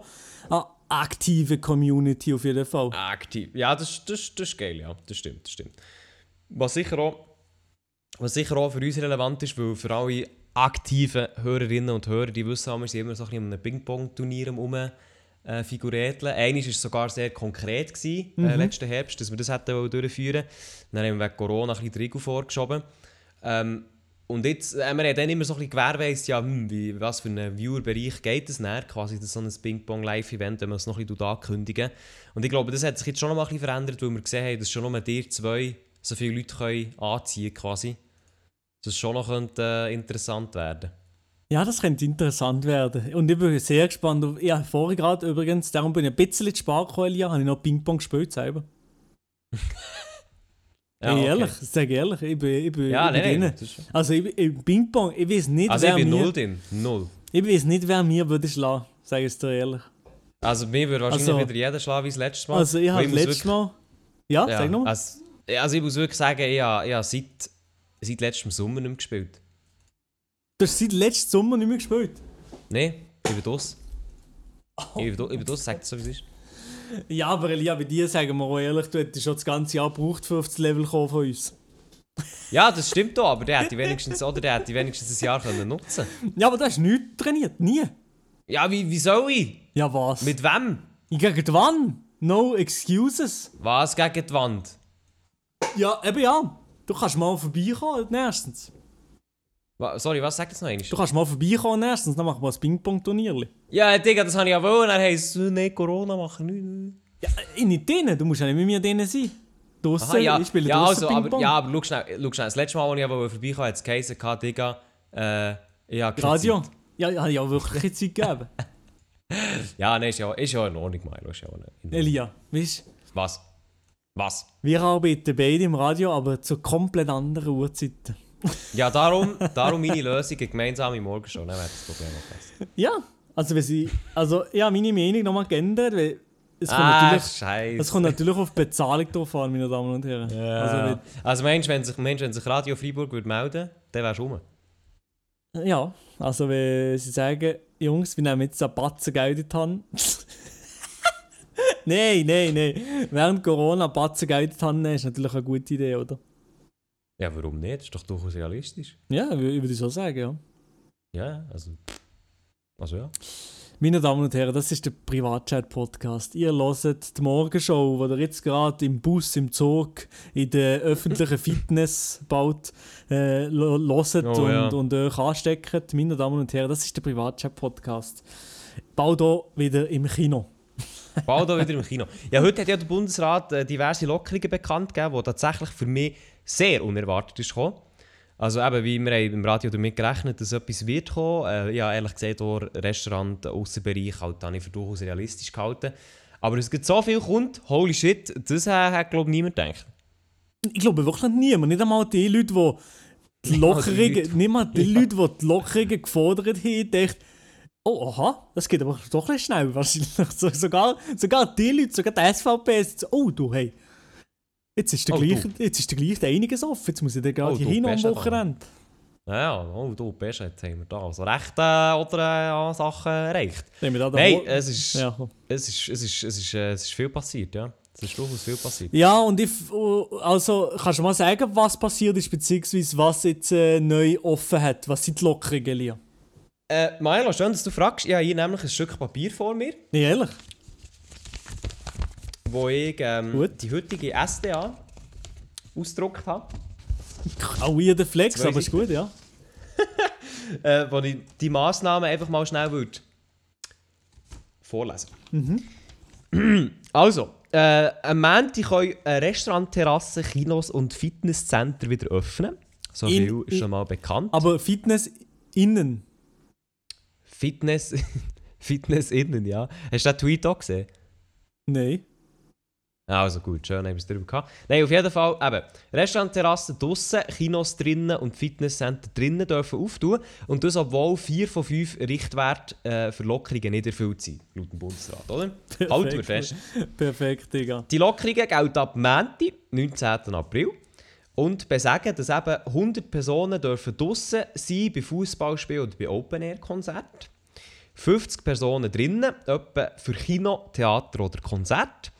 eine aktive Community auf jeden Fall. Aktiv. Ja, das, das, das ist geil, ja. Das stimmt, das stimmt. Was sicher auch, was sicher auch für uns relevant ist, weil für alle aktiven Hörerinnen und Hörer, die wissen, wir sind immer so ein bisschen um ein Ping-Pong-Turnier herum äh, figuräteln. Eines war sogar sehr konkret, gewesen, äh, letzten Herbst, dass wir das hätten durchführen Dann haben wir wegen Corona ein bisschen die Regel vorgeschoben. Ähm, Und jetzt, äh, wir haben dann immer so ein bisschen gewährweist, ja, hm, wie, was für einen Viewer-Bereich geht es näher, quasi das so ein Ping-Pong-Live-Event, wenn wir es noch ein bisschen ankündigen. Und ich glaube, das hat sich jetzt schon noch mal ein bisschen verändert, weil wir gesehen haben, dass schon nur dir zwei so viele Leute können anziehen quasi. Dass es schon noch könnte, äh, interessant werden Ja, das könnte interessant werden. Und ich bin sehr gespannt. Auf, ja, vorher gerade übrigens, darum bin ich ein bisschen zu spät gekommen, Elia, habe ich noch Ping-Pong gespielt selber. Ja, Ey, okay. ehrlich, sag ehrlich, ich bin, ich bin, Ja, ich bin das ist schon- Also ich, bin- im Ping-Pong, ich weiß nicht, Also ich wer bin mir, null drin. Null. ich weiß nicht, wer mir würde schlagen, sage ich es dir ehrlich. Also mir würde wahrscheinlich Also- wieder jeder schlagen wie das letzte Mal. Also ich habe letztes wirklich- Mal... Ja, Ja, sag nochmal. Also, also ich muss wirklich sagen, ich habe, ich habe seit, seit letztem Sommer nicht mehr gespielt. Du hast seit letztem Sommer nicht mehr gespielt. Nein, ich bin das. Oh. Ich bin da- ich bin das, sagt es so wie es ist. Ja, aber Elia, bei dir sagen wir auch ehrlich, du hättest schon das ganze Jahr gebraucht, für das Level kommen von uns. Ja, das stimmt doch, aber der hätte wenigstens, oder der hätte wenigstens ein Jahr können nutzen Ja, aber du hast nichts trainiert, nie. Ja, wie, wie soll ich? Ja, was? Mit wem? Gegen wann? No excuses. Was gegen die Wand? Ja, eben ja. Du kannst mal vorbeikommen, erstens. Wa- Sorry, was sagt das noch einmal? Du kannst mal vorbeikommen, erstens. Dann machen wir ein Ping-Pong-Turnierli. Ja, Digga, das habe ich ja wollen. Er heisst, äh, nee, Corona machen nicht. Ja, nicht drinnen. Du musst ja nicht mit mir drinnen sein. Draussen, Aha, ja, ich spiele ja, also, aber, ja, aber schau schnell, schau schnell. Das letzte Mal, als ich vorbeikam, hat es geheißen, Digga, äh, ich habe Radio. Zeit. Ja, ja, ja, wirklich keine Zeit gegeben. Ja, nee, ist ja, ist ja in Ordnung, Milo. Ist ja in. Elia, weißt du, Was? Was? wir arbeiten beide im Radio, aber zu komplett anderen Uhrzeiten. Ja, darum, darum meine Lösung, eine gemeinsame Morgenshow, dann wäre das Problem besser. Ja, also wenn sie, also ich habe meine Meinung nochmal geändert, weil es kommt Ah, natürlich, es kommt natürlich auf Bezahlung drauf an, meine Damen und Herren. Ja. Also, Also, wenn- meinst du, wenn sich, meinst, wenn sich Radio Freiburg würde melden dann wärst du rum? ja, also wenn sie sagen, Jungs, wir nehmen jetzt ein Batzen Geld in die Hand. nein, nein, nein. Während Corona Batzen Geld in die Hand nehmen, ist natürlich eine gute Idee, oder? Ja, warum nicht? Ist doch durchaus realistisch. Ja, wür- würde ich so sagen, ja. Ja, also... Also ja. Meine Damen und Herren, das ist der Privatchat-Podcast. Ihr hört die Morgenshow, die ihr jetzt gerade im Bus, im Zug, in der öffentlichen Fitness baut, äh, hört Oh, und, ja. und euch ansteckt. Meine Damen und Herren, das ist der Privatchat-Podcast. Bau hier wieder im Kino. Bald auch wieder im Kino. Ja, heute hat ja der Bundesrat äh, diverse Lockerungen bekannt gegeben, die tatsächlich für mich sehr unerwartet ist gekommen. Also eben, wie wir haben im Radio damit gerechnet, dass etwas wird kommen. Äh, ja, ehrlich gesagt, auch Restaurant, Aussenbereich, halt, habe ich für durchaus realistisch gehalten. Aber es gibt so viel kommt, holy shit, das äh, hat, glaube ich, niemand gedacht. Ich glaube wirklich niemand, nicht einmal die Leute, die die Nicht Lockerungen, Leute. nicht mal die Leute, die die Lockerungen gefordert haben, dachten, oh, aha, das geht aber doch bisschen schnell wahrscheinlich. So, sogar, sogar die Leute, sogar die SVP, so, oh du, hey, jetzt ist der Oh, gleiche, jetzt ist der gleiche einiges offen, jetzt muss ich dann gerade Oh, hin am Wochenende. Ja, oh, du, besser, jetzt haben wir da also recht äh, oder äh, Sachen erreicht. Nehmen wir da den Nein, Wo- es ist, ja, es, ist, es, ist, es, ist, äh, es ist viel passiert, ja. Es ist durchaus viel passiert. ja, und ich, oh, also, kannst du mal sagen, was passiert ist, beziehungsweise was jetzt äh, neu offen hat? Was sind die Lockerungen, Lia? Äh, Milo, schön, dass du fragst. Ich habe hier nämlich ein Stück Papier vor mir, Nee, ehrlich? Wo ich ähm, die heutige SDA ausgedruckt habe. Auch weirder Flex, aber ist gut, ja. Äh, wo ich die Massnahmen einfach mal schnell würde vorlesen. Also, äh, am Montag können Restaurantterrassen, Kinos und Fitnesscenter wieder öffnen. So In- viel ist schon mal bekannt. Aber Fitness innen. Fitness, Fitness innen, ja. Hast du den Tweet auch gesehen? Nein. Also gut, schön, haben wir es drüber gehabt. Nein, auf jeden Fall, eben, Restaurantterrassen draussen, Kinos drinnen und Fitnesscenter drinnen dürfen auftun. Und das, obwohl vier von fünf Richtwerte äh, für Lockerungen nicht erfüllt sind, laut dem Bundesrat, oder? Halten wir fest. Perfekt, Digga. Die Lockerungen gelten ab Montag, 19. April. Und besagen, dass eben 100 Personen dürfen draussen sein bei Fußballspielen oder bei Open-Air-Konzerten. 50 Personen drinnen, etwa für Kino, Theater oder Konzert.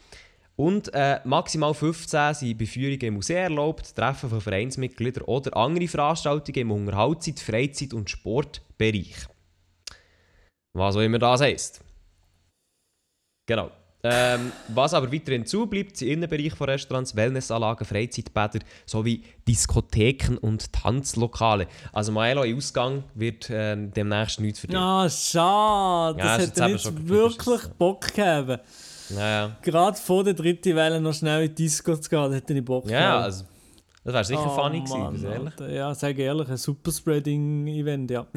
Und äh, maximal 15 sind bei Führungen im Museum erlaubt, Treffen von Vereinsmitgliedern oder andere Veranstaltungen im Unterhaltszeit-, Freizeit- und Sportbereich. Was auch immer das heisst. Genau. Ähm, was aber weiterhin zubleibt, sind Innenbereich von Restaurants, Wellnessanlagen, Freizeitbäder sowie Diskotheken und Tanzlokale. Also Maelo im Ausgang wird ähm, demnächst nichts für dich. Ah, schade. Ja, Das jetzt hätte nicht schon wirklich. Bock gegeben. Naja. Gerade vor der dritten Welle noch schnell in die Disco zu gehen, hätte ich Bock Ja, ja, also das wäre sicher Oh, funny gewesen, Mann, ich ehrlich. Alter. Ja, sage ehrlich, ein Superspreading-Event, ja.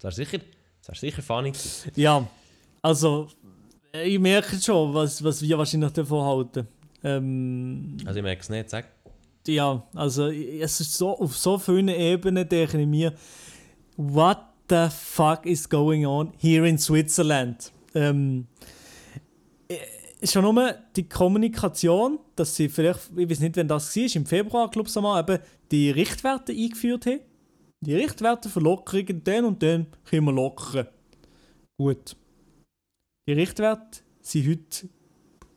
Das wäre sicher, das wär sicher funny gewesen. ja, also, ich merke schon, was, was wir wahrscheinlich davon halten. Ähm, Also ich merke es nicht, sag. ja, also, es ist so, auf so vielen Ebenen denke ich mir, what the fuck is going on here in Switzerland? Ähm, äh, schon nur die Kommunikation, dass sie vielleicht, ich weiß nicht, wenn das war, im Februar, glaube ich, mal, eben die Richtwerte eingeführt haben. Die Richtwerte für Lockerungen, den und den können wir lockern. Gut. Die Richtwerte sind heute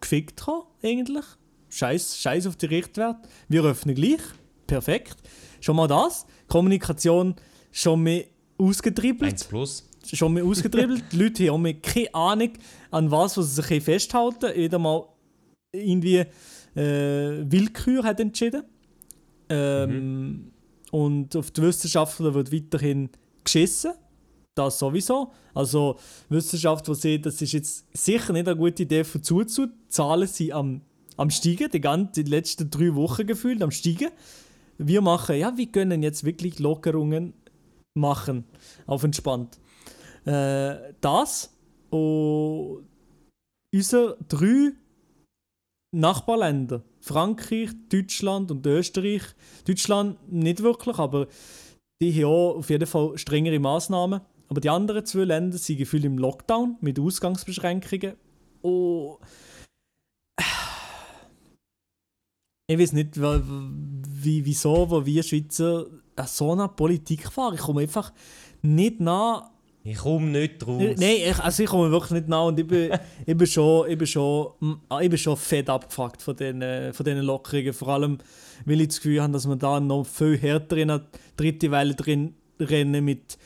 gefickt gekommen, eigentlich. Scheiß, Scheiß auf die Richtwerte. Wir öffnen gleich. Perfekt. Schon mal das. Kommunikation schon mehr ausgetribbelt 1 plus. Schon mehr ausgetribbelt. Die Leute haben auch keine Ahnung, an was, was sie sich festhalten Wieder mal irgendwie äh, Willkür hat entschieden. Ähm, Und auf die Wissenschaftler wird weiterhin geschissen. Das sowieso. Also Wissenschaftler sehen, das ist jetzt sicher nicht eine gute Idee für zuzu. Die Zahlen sind am, am steigen, die, ganzen, die letzten drei Wochen gefühlt am steigen. Wir machen, ja, wir können jetzt wirklich Lockerungen machen, auf entspannt. Äh, das und unsere drei Nachbarländer, Frankreich, Deutschland und Österreich, Deutschland nicht wirklich, aber die haben auch auf jeden Fall strengere Maßnahmen. Aber die anderen zwei Länder sind gefühlt im Lockdown mit Ausgangsbeschränkungen. Und ich weiß nicht, wie, wieso, wo wir Schweizer so einer Politik fahren. Ich komme einfach nicht nach Ich komme nicht raus. Nein, ich, also ich komme wirklich nicht nach und ich bin, ich bin, schon, ich bin, schon, ah, ich bin schon fett abgefuckt von diesen von diesen Lockerungen. Vor allem, weil ich das Gefühl habe, dass wir da noch viel härter in eine dritte Welle drin rennen mit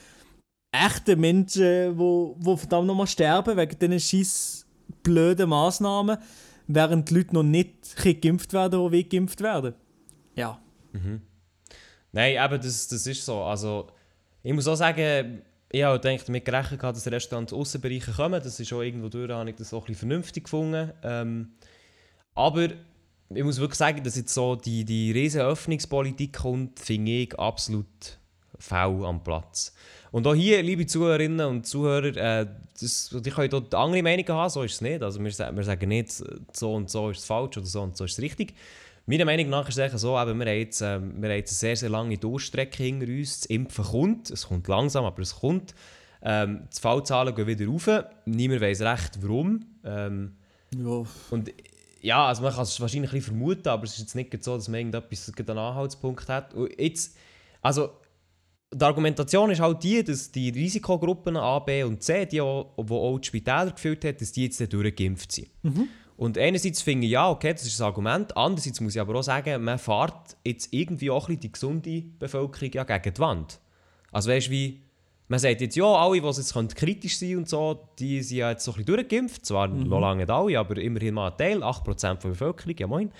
echten Menschen, wo, wo verdammt nochmal sterben wegen diesen scheiß blöden Massnahmen, während die Leute noch nicht geimpft werden, die geimpft werden. Ja. Nein, eben, das, das ist so. Also, ich muss auch sagen, ich habe damit gerechnet, dass Restaurants aus Aussenbereiche kommen. Das ist auch irgendwo durch, habe ich das auch ein vernünftig gefunden. Ähm, aber ich muss wirklich sagen, dass jetzt so die, die riesen Öffnungspolitik kommt, finde ich absolut faul am Platz. Und auch hier, liebe Zuhörerinnen und Zuhörer, äh, das, die können dort andere Meinungen haben, so ist es nicht. Also wir, wir sagen nicht, so und so ist es falsch oder so und so ist es richtig. Meiner Meinung nach ist es so, eben, wir, haben jetzt, ähm, wir haben jetzt eine sehr, sehr lange Durchstrecke hinter uns. Das Impfen kommt, es kommt langsam, aber es kommt. Ähm, die Fallzahlen gehen wieder rauf. Niemand weiß recht, warum. Ähm, ja. und ja, also man kann es wahrscheinlich ein bisschen vermuten, aber es ist jetzt nicht so, dass man irgendetwas einen Anhaltspunkt hat. Und jetzt, also die Argumentation ist halt die, dass die Risikogruppen A, B und C, die auch, die auch die Spitäler gefüllt hat, dass die jetzt durchgeimpft sind. Und einerseits finde ich, ja, okay, das ist ein Argument. Andererseits muss ich aber auch sagen, man fährt jetzt irgendwie auch ein bisschen die gesunde Bevölkerung ja gegen die Wand. Also weißt du, wie... Man sagt jetzt, ja, alle, die jetzt können kritisch sein und so, die sind ja jetzt so ein bisschen durchgeimpft. Zwar noch lange nicht alle, aber immerhin mal ein Teil, 8% der Bevölkerung, ja moin.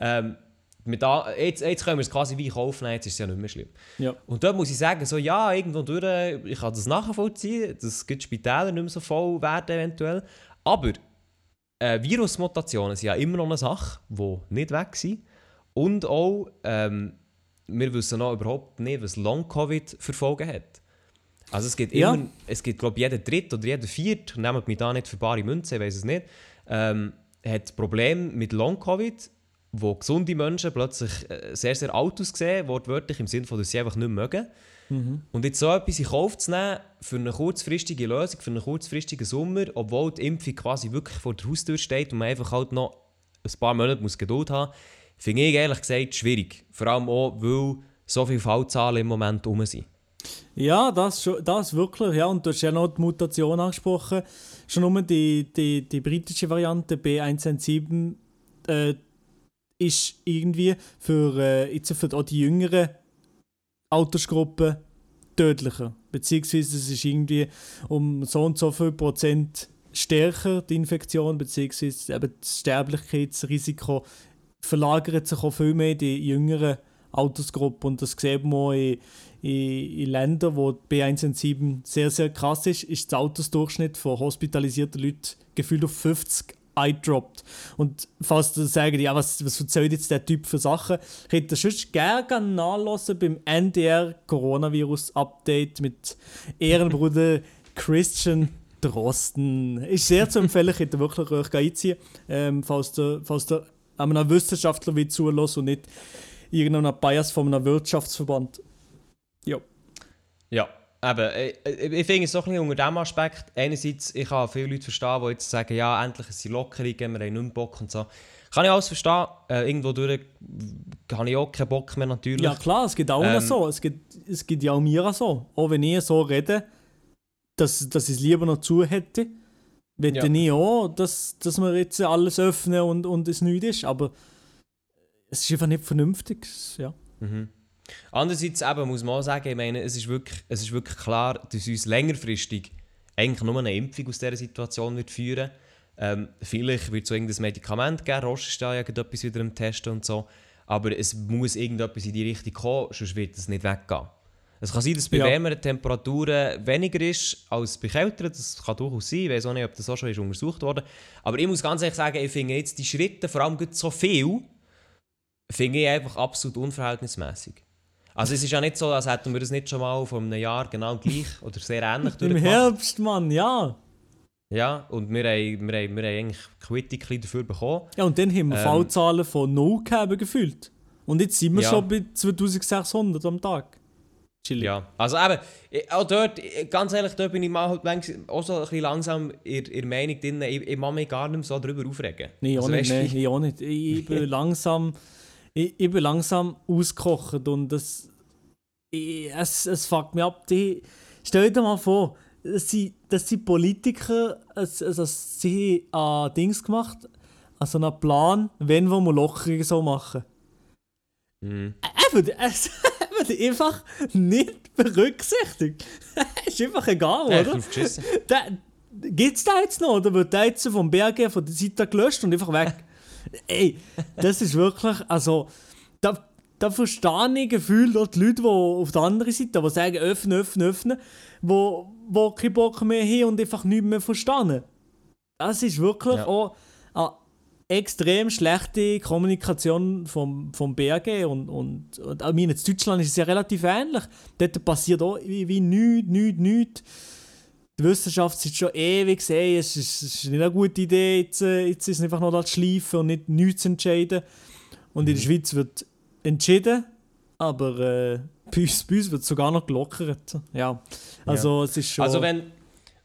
Ähm, mit da, jetzt, jetzt können wir es quasi wie aufnehmen, jetzt ist es ja nicht mehr schlimm. Ja. Und dort muss ich sagen, so, ja, irgendwo durch, ich kann das nachvollziehen, dass die Spitäler nicht mehr so voll werden eventuell. Aber äh, Virusmutationen sind ja immer noch eine Sache, die nicht weg sind. Und auch, ähm, wir wissen noch überhaupt nicht, was Long-Covid für Folgen hat. Also es gibt Ja. immer, es gibt glaube ich jeder dritte oder jeder vierte, nehmt mich da nicht für bare Münze, ich weiß es nicht, ähm, hat Probleme mit Long-Covid, wo gesunde Menschen plötzlich äh, sehr, sehr alt aussehen, wortwörtlich im Sinne von, dass sie einfach nicht mögen. Und jetzt so etwas in Kauf zu nehmen für eine kurzfristige Lösung, für einen kurzfristigen Sommer, obwohl die Impfung quasi wirklich vor der Haustür steht und man einfach halt noch ein paar Monate muss Geduld haben, finde ich ehrlich gesagt schwierig. Vor allem auch, weil so viele Fallzahlen im Moment rum sind. Ja, das, das wirklich, ja. Und du hast ja noch die Mutation angesprochen. Schon nur die, die, die britische Variante B117 äh, ist irgendwie für, äh, jetzt für auch die jüngeren Altersgruppen tödlicher. Beziehungsweise es ist irgendwie um so und so viel Prozent stärker, die Infektion, beziehungsweise eben das Sterblichkeitsrisiko verlagert sich auch viel mehr in die jüngeren Altersgruppen. Und das sieht man in, in, in Ländern, wo die B117 sehr, sehr krass ist, ist der Altersdurchschnitt von hospitalisierten Leuten gefühlt auf 50 eingedroppt. Und falls du sagst, ja, was, was erzählt jetzt der Typ für Sachen, ich hätte sonst gerne nachlassen beim NDR Coronavirus Update mit Ehrenbruder Christian Drosten. Ist sehr zu empfehlen, ich hätte wirklich euch einziehen, ähm, falls du, falls du einem Wissenschaftler will zulässt und nicht irgendeinem Bias von einem Wirtschaftsverband. Ja. Ja, eben, ich, ich finde es so ein unter diesem Aspekt, einerseits, ich kann viele Leute verstehen, die jetzt sagen, ja, endlich ist die Lockerung, wir haben nicht mehr Bock und so. Kann ich alles verstehen, äh, irgendwo durch habe ich auch keinen Bock mehr natürlich. Ja klar, es geht auch Ähm, so. Es geht, es geht ja auch mir auch so. Auch wenn ich so rede, dass, dass ich es lieber noch zu hätte, wette Ja. ich auch, dass, dass wir jetzt alles öffnen und, und es nichts ist. Aber es ist einfach nicht vernünftig. Ja. Mhm. Andererseits eben, muss man auch sagen, ich meine, es ist wirklich, es ist wirklich klar, dass uns längerfristig eigentlich nur eine Impfung aus dieser Situation wird führen ähm, Vielleicht wird es so irgendein Medikament geben, Roche ist da ja etwas wieder im Testen und so, aber es muss irgendetwas in die Richtung kommen, sonst wird es nicht weggehen. Es kann sein, dass bei Ja. wärmeren Temperaturen weniger ist als bei kälteren, das kann durchaus sein, ich weiß auch nicht, ob das auch schon ist untersucht wurde. Aber ich muss ganz ehrlich sagen, ich finde jetzt die Schritte, vor allem so viel, finde ich einfach absolut unverhältnismäßig. Also es ist ja nicht so, als hätten wir das nicht schon mal vor einem Jahr genau gleich oder sehr ähnlich Im durchgemacht. Herbst, Mann, ja. Ja, und wir haben, wir haben, wir haben eigentlich Quittung dafür bekommen. Ja, und dann haben wir Ähm. Fallzahlen von 0 gehabt gefühlt. Und jetzt sind wir Ja. schon bei 2600 am Tag. Chillig. Ja, also eben, auch dort, ganz ehrlich, dort bin ich mal halt manchmal auch so ein bisschen langsam in, der Meinung drin, ich, ich mag mich gar nicht mehr so darüber aufregen. Auch also, nicht, nee, ich auch nicht. Ich, ich bin langsam, ich, ich bin langsam ausgekocht und das, ich, es, es fuckt mich ab. Die, stell dir mal vor, dass sie, dass Politiker, also, also sie haben Dings gemacht, also einen Plan, wenn wir mal Lockerungen so machen. Mhm. Er wird, es wird einfach nicht berücksichtigt. ist einfach egal, oder? Gibt es da jetzt noch? Oder wird der jetzt vom BRG von der Seite gelöscht und einfach weg? Ey, das ist wirklich, also, da, da verstehe ich gefühlt auch die Leute, die auf der anderen Seite, die sagen, öffnen, öffnen, öffnen, wo, wo keinen Bock mehr haben und einfach nichts mehr verstehen. Das ist wirklich Ja. auch eine extrem schlechte Kommunikation vom, vom BRG und, und, und ich meine, in Deutschland ist es ja relativ ähnlich. Dort passiert auch wie, wie nichts, nichts, nichts die Wissenschaft sagt schon ewig, ey, es ist, es ist nicht eine gute Idee, jetzt, äh, jetzt ist es einfach noch da zu schleifen und nicht nichts zu entscheiden. Und Mhm. in der Schweiz wird entschieden, aber äh, bei, uns, bei uns wird es sogar noch gelockert. Ja, also es ist schon... Also wenn,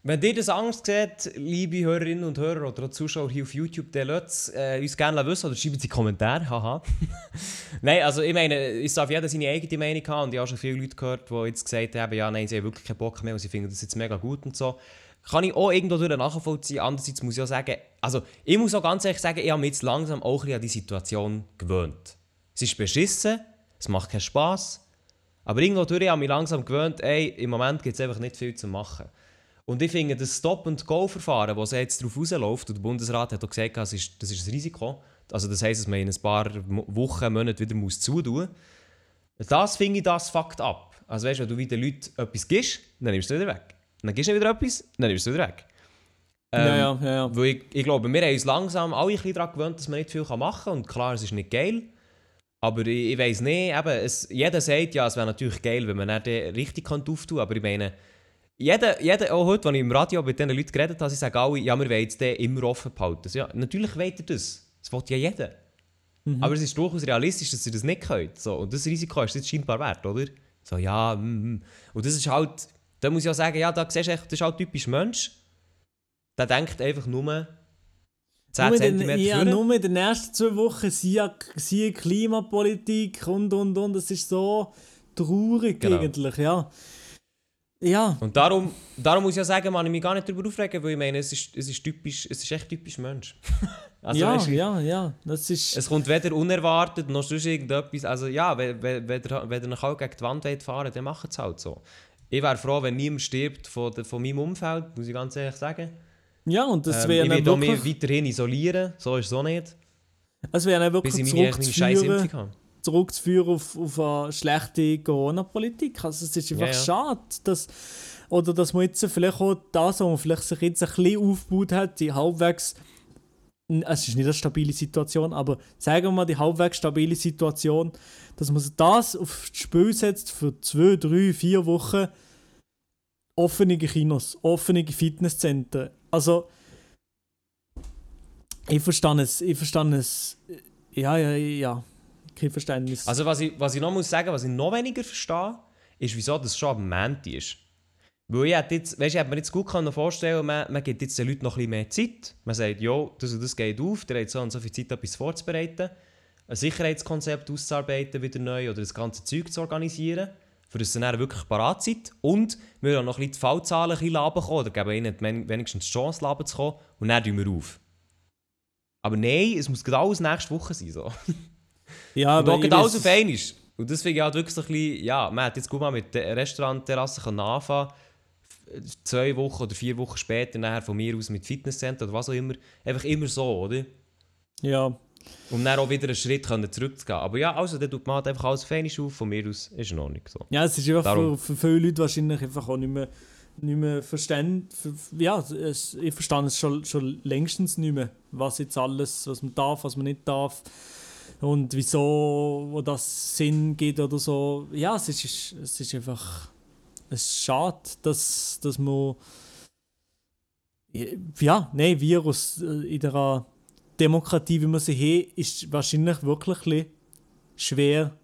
wenn ihr das Angst seht, liebe Hörerinnen und Hörer oder Zuschauer hier auf YouTube, dann lasst äh, uns gerne wissen oder schreibt es in die Kommentare, haha. nein, also ich meine, es darf jeder seine eigene Meinung haben und ich habe schon viele Leute gehört, die jetzt gesagt haben, ja nein, sie haben wirklich keinen Bock mehr und sie finden das jetzt mega gut und so. Kann ich auch irgendwo durch nachvollziehen. Andererseits muss ich auch sagen, also ich muss auch ganz ehrlich sagen, ich habe mich jetzt langsam auch ein an die Situation gewöhnt. Es ist beschissen, es macht keinen Spass, aber irgendwo durch habe ich mich langsam gewöhnt, ey, im Moment gibt es einfach nicht viel zu machen. Und ich finde, das Stop-and-Go-Verfahren, das jetzt darauf rausläuft, und der Bundesrat hat auch gesagt, das ist, das ist ein Risiko, also das heisst, dass man in ein paar Wochen, Monaten wieder muss zutun muss, das finde ich, das fuckt ab. Also weißt du, wenn du wieder Leuten etwas gibst, dann nimmst du es wieder weg. Dann gibst du wieder etwas, dann nimmst du es wieder weg. Ähm, ja, ja, ja, ja. Weil ich, ich glaube, wir haben uns langsam alle ein bisschen daran gewöhnt, dass man nicht viel machen kann. Und klar, es ist nicht geil. Aber ich, ich weiß nicht, eben, es, jeder sagt, ja, es wäre natürlich geil, wenn man dann richtig kann auftun kann. Aber ich meine, jeder, jeder, auch heute, als ich im Radio mit diesen Leuten geredet habe, sie sagen alle, ja, wir wollen den immer offen behalten. Ja, natürlich wollt ihr das. Das will ja jeder. Aber es ist durchaus realistisch, dass ihr das nicht könnt. So, und das Risiko ist jetzt scheinbar wert, oder? So, ja, mm, mm. Und das ist halt, da muss ich auch sagen, ja, da siehst du echt, das ist halt typisch Mensch. Der denkt einfach nur 10 Nur cm den, ja, nur in den ersten zwei Wochen siehe, siehe Klimapolitik und und und. Es ist so traurig Genau. eigentlich, ja. Ja, Und darum, darum muss ich ja sagen, man ich mich gar nicht darüber aufregen, weil ich meine, es ist, es ist typisch, es ist echt typisch Mensch. also, ja, weisst du, ja, ja. Das ist. Es kommt weder unerwartet noch sonst irgendetwas. Also ja, wenn, wenn, wenn, ihr, Hause gegen die Wand wollt fahren dann macht es halt so. Ich wäre froh, wenn niemand stirbt von, der- von meinem Umfeld, muss ich ganz ehrlich sagen. Ja, und das Ähm, wäre ich dann werde auch mich weiterhin isolieren, so ist es auch nicht. das wäre wirklich ich zurückzuführen. Zurückzuführen auf, auf eine schlechte Corona-Politik. Also es ist einfach Ja, ja. schade, dass, oder dass man jetzt vielleicht auch das, was man vielleicht sich jetzt ein bisschen aufgebaut hat, die halbwegs, es ist nicht eine stabile Situation, aber sagen wir mal die halbwegs stabile Situation, dass man das auf das Spiel setzt für zwei, drei, vier Wochen offene Kinos, offene Fitnesszentren. Also ich verstehe es, ich verstehe es, ja, ja, ja, kein Verständnis. Also was ich, was ich noch muss sagen, was ich noch weniger verstehe, ist, wieso das schon am Montag ist. Weil ich hätte jetzt, weißt, ich mir jetzt gut können vorstellen man, man gibt jetzt den Leuten noch ein bisschen mehr Zeit. Man sagt, ja, das und das geht auf, der hat so und so viel Zeit, etwas vorzubereiten, ein Sicherheitskonzept auszuarbeiten wieder neu oder das ganze Zeug zu organisieren, für das dann wirklich parat sind. Und wir wollen noch ein bisschen die Fallzahlen ein bisschen oder geben ihnen wen- wenigstens die Chance, runterzukommen und dann tun wir auf. Aber nein, es muss genau alles nächste Woche sein. So. ja, Und auch ich geht alles auf einmal. Und das finde ich halt wirklich so ein bisschen, ja, man hat jetzt gut mal mit der Restaurantterrasse anfangen zwei Wochen oder vier Wochen später nachher von mir aus mit Fitnesscenter oder was auch immer. Einfach immer so, oder? Ja, Um dann auch wieder einen Schritt können zurückzugehen. Aber ja, also, dann tut man halt einfach alles einmal auf, von mir aus ist in Ordnung so. ja, es ist einfach für, für viele Leute wahrscheinlich einfach auch nicht mehr, nicht mehr für, ja, es, ich verstehe es schon, schon längstens nicht mehr, was jetzt alles, was man darf, was man nicht darf und wieso wo das Sinn gibt oder so. Ja, es ist, es ist einfach, es ist schade, dass, dass man ja, nein, Virus äh, in der Demokratie, wie wir sie haben, ist wahrscheinlich wirklich schwer.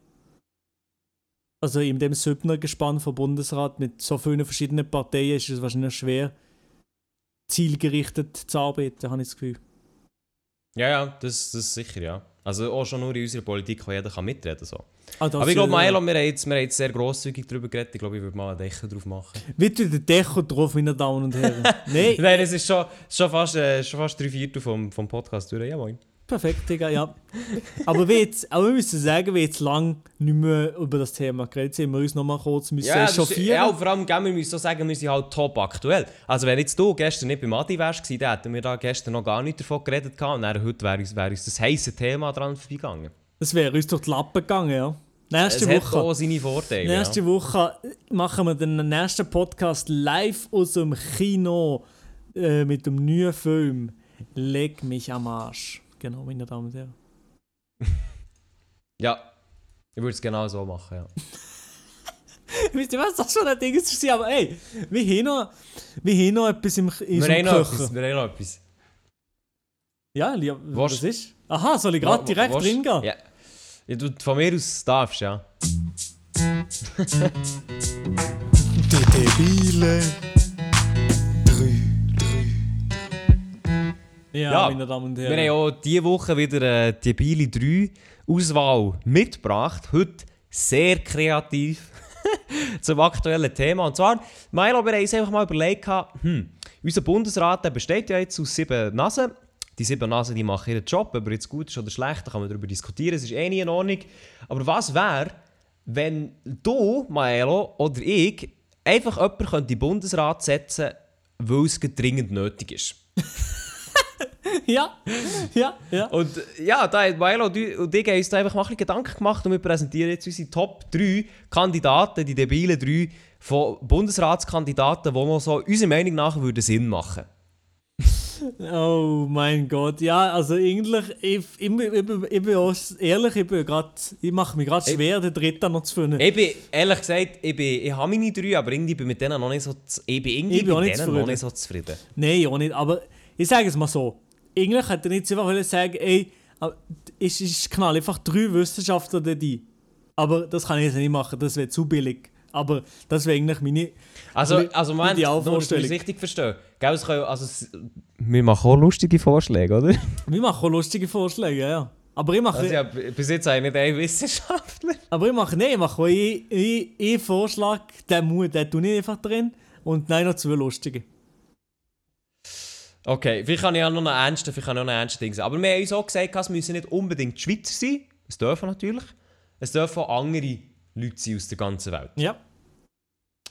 Also in dem Söldnergespann vom Bundesrat mit so vielen verschiedenen Parteien ist es wahrscheinlich schwer, zielgerichtet zu arbeiten, habe ich das Gefühl. Ja, ja, das, das ist sicher, ja. Also auch schon nur in unserer Politik, wo jeder kann mitreden kann. So. Ah, Aber ich glaube, Milo, wir haben jetzt, wir haben jetzt sehr grosszügig darüber geredet. Ich glaube, ich würde mal einen Deckel drauf machen. Wieder der Deko drauf, meine Damen und Herren. Nein, Nein, es ist schon, schon, fast, äh, schon fast drei Viertel vom, vom Podcast durch. Ja, moin. Perfekt, Digga, ja. Aber wir, jetzt, aber wir müssen sagen, wir jetzt lang nicht mehr über das Thema geredet sind, wir uns noch mal kurz müssen Ja, echauffieren. ja, und vor allem, gell, wir müssen so sagen, wir sind halt top aktuell. Also wenn jetzt du gestern nicht beim Adi wärst, gewesen, dann hätten wir da gestern noch gar nicht davon geredet gehabt, und dann heute wäre uns, wäre uns das heisse Thema dran vorbeigegangen. Das wäre uns durch die Lappen gegangen, ja. Nächste Es hat Woche. auch seine Vorteile. Nächste ja. Woche machen wir den nächsten Podcast live aus dem Kino äh, mit dem neuen Film Leg mich am Arsch. Genau, meine Damen und Herren. Ja, ich würde es genau so machen, ja. Wisst ihr was, das schon ein Ding ist, aber ey, wir haben noch, wir haben noch etwas im, in Wir haben, noch etwas, wir haben noch etwas. Ja, lieb, Was? was ist? Aha, soll ich gerade direkt willst- drin gehen? Ja. ja. Du von mir aus darfst, ja. Die Debile. Ja, Ja, meine Damen und Wir Herren. haben auch diese Woche wieder äh, die Bili 3 Auswahl mitgebracht. Heute sehr kreativ zum aktuellen Thema. Und zwar, Milo, wir haben uns einfach mal überlegt, hm, unser Bundesrat der besteht ja jetzt aus sieben Nasen. Die sieben Nasen die machen ihren Job, ob er jetzt gut ist oder schlecht, da kann man darüber diskutieren, es ist eh nie in Ordnung. Aber was wäre, wenn du, Maelo, oder ich einfach jemanden könnte in den Bundesrat setzen weil es dringend nötig ist? Ja, ja, ja. Und ja, da hat Milo und ich- uns da einfach mal ein Gedanken gemacht und wir präsentieren jetzt unsere Top 3 Kandidaten, die debilen 3 von Bundesratskandidaten, die noch so unserer Meinung nach würden Sinn machen Oh mein Gott, ja, also eigentlich, ich, ich, ich, ich, bin auch ehrlich, ich, bin grad, ich mache mich gerade schwer, den dritten noch zu finden. Ich bin, ehrlich gesagt, ich, bin, ich habe meine drei, aber irgendwie bin mit denen noch nicht so, ich bin irgendwie Ich bin auch nicht denen noch zufrieden. nicht so zufrieden. Nein, auch nicht, aber ich sage es mal so. Eigentlich hätte ich jetzt einfach wollen sagen, ey, ich, ich knall einfach drei Wissenschaftler da die. Aber das kann ich jetzt nicht machen, das wäre zu billig. Aber das wäre eigentlich meine. Also, also Moment, nur, dass ich es richtig verstehe. Gell, es können, also, wir machen auch lustige Vorschläge, oder? Wir machen auch lustige Vorschläge, ja, ja. Aber ich mache, Also, ja, bis jetzt habe ich nicht einen Wissenschaftler. aber ich mache, nein, ich mache einen einen- einen Vorschlag, den, den tue ich einfach drin. Und nein, noch zwei lustige. Okay, vielleicht kann ich auch noch einen ernsten, vielleicht kann ich noch einen ernsten Ding sagen. Aber wir haben uns auch gesagt, es müssen nicht unbedingt die Schweizer sein. Es dürfen natürlich. Es dürfen auch andere Leute sein aus der ganzen Welt. Ja.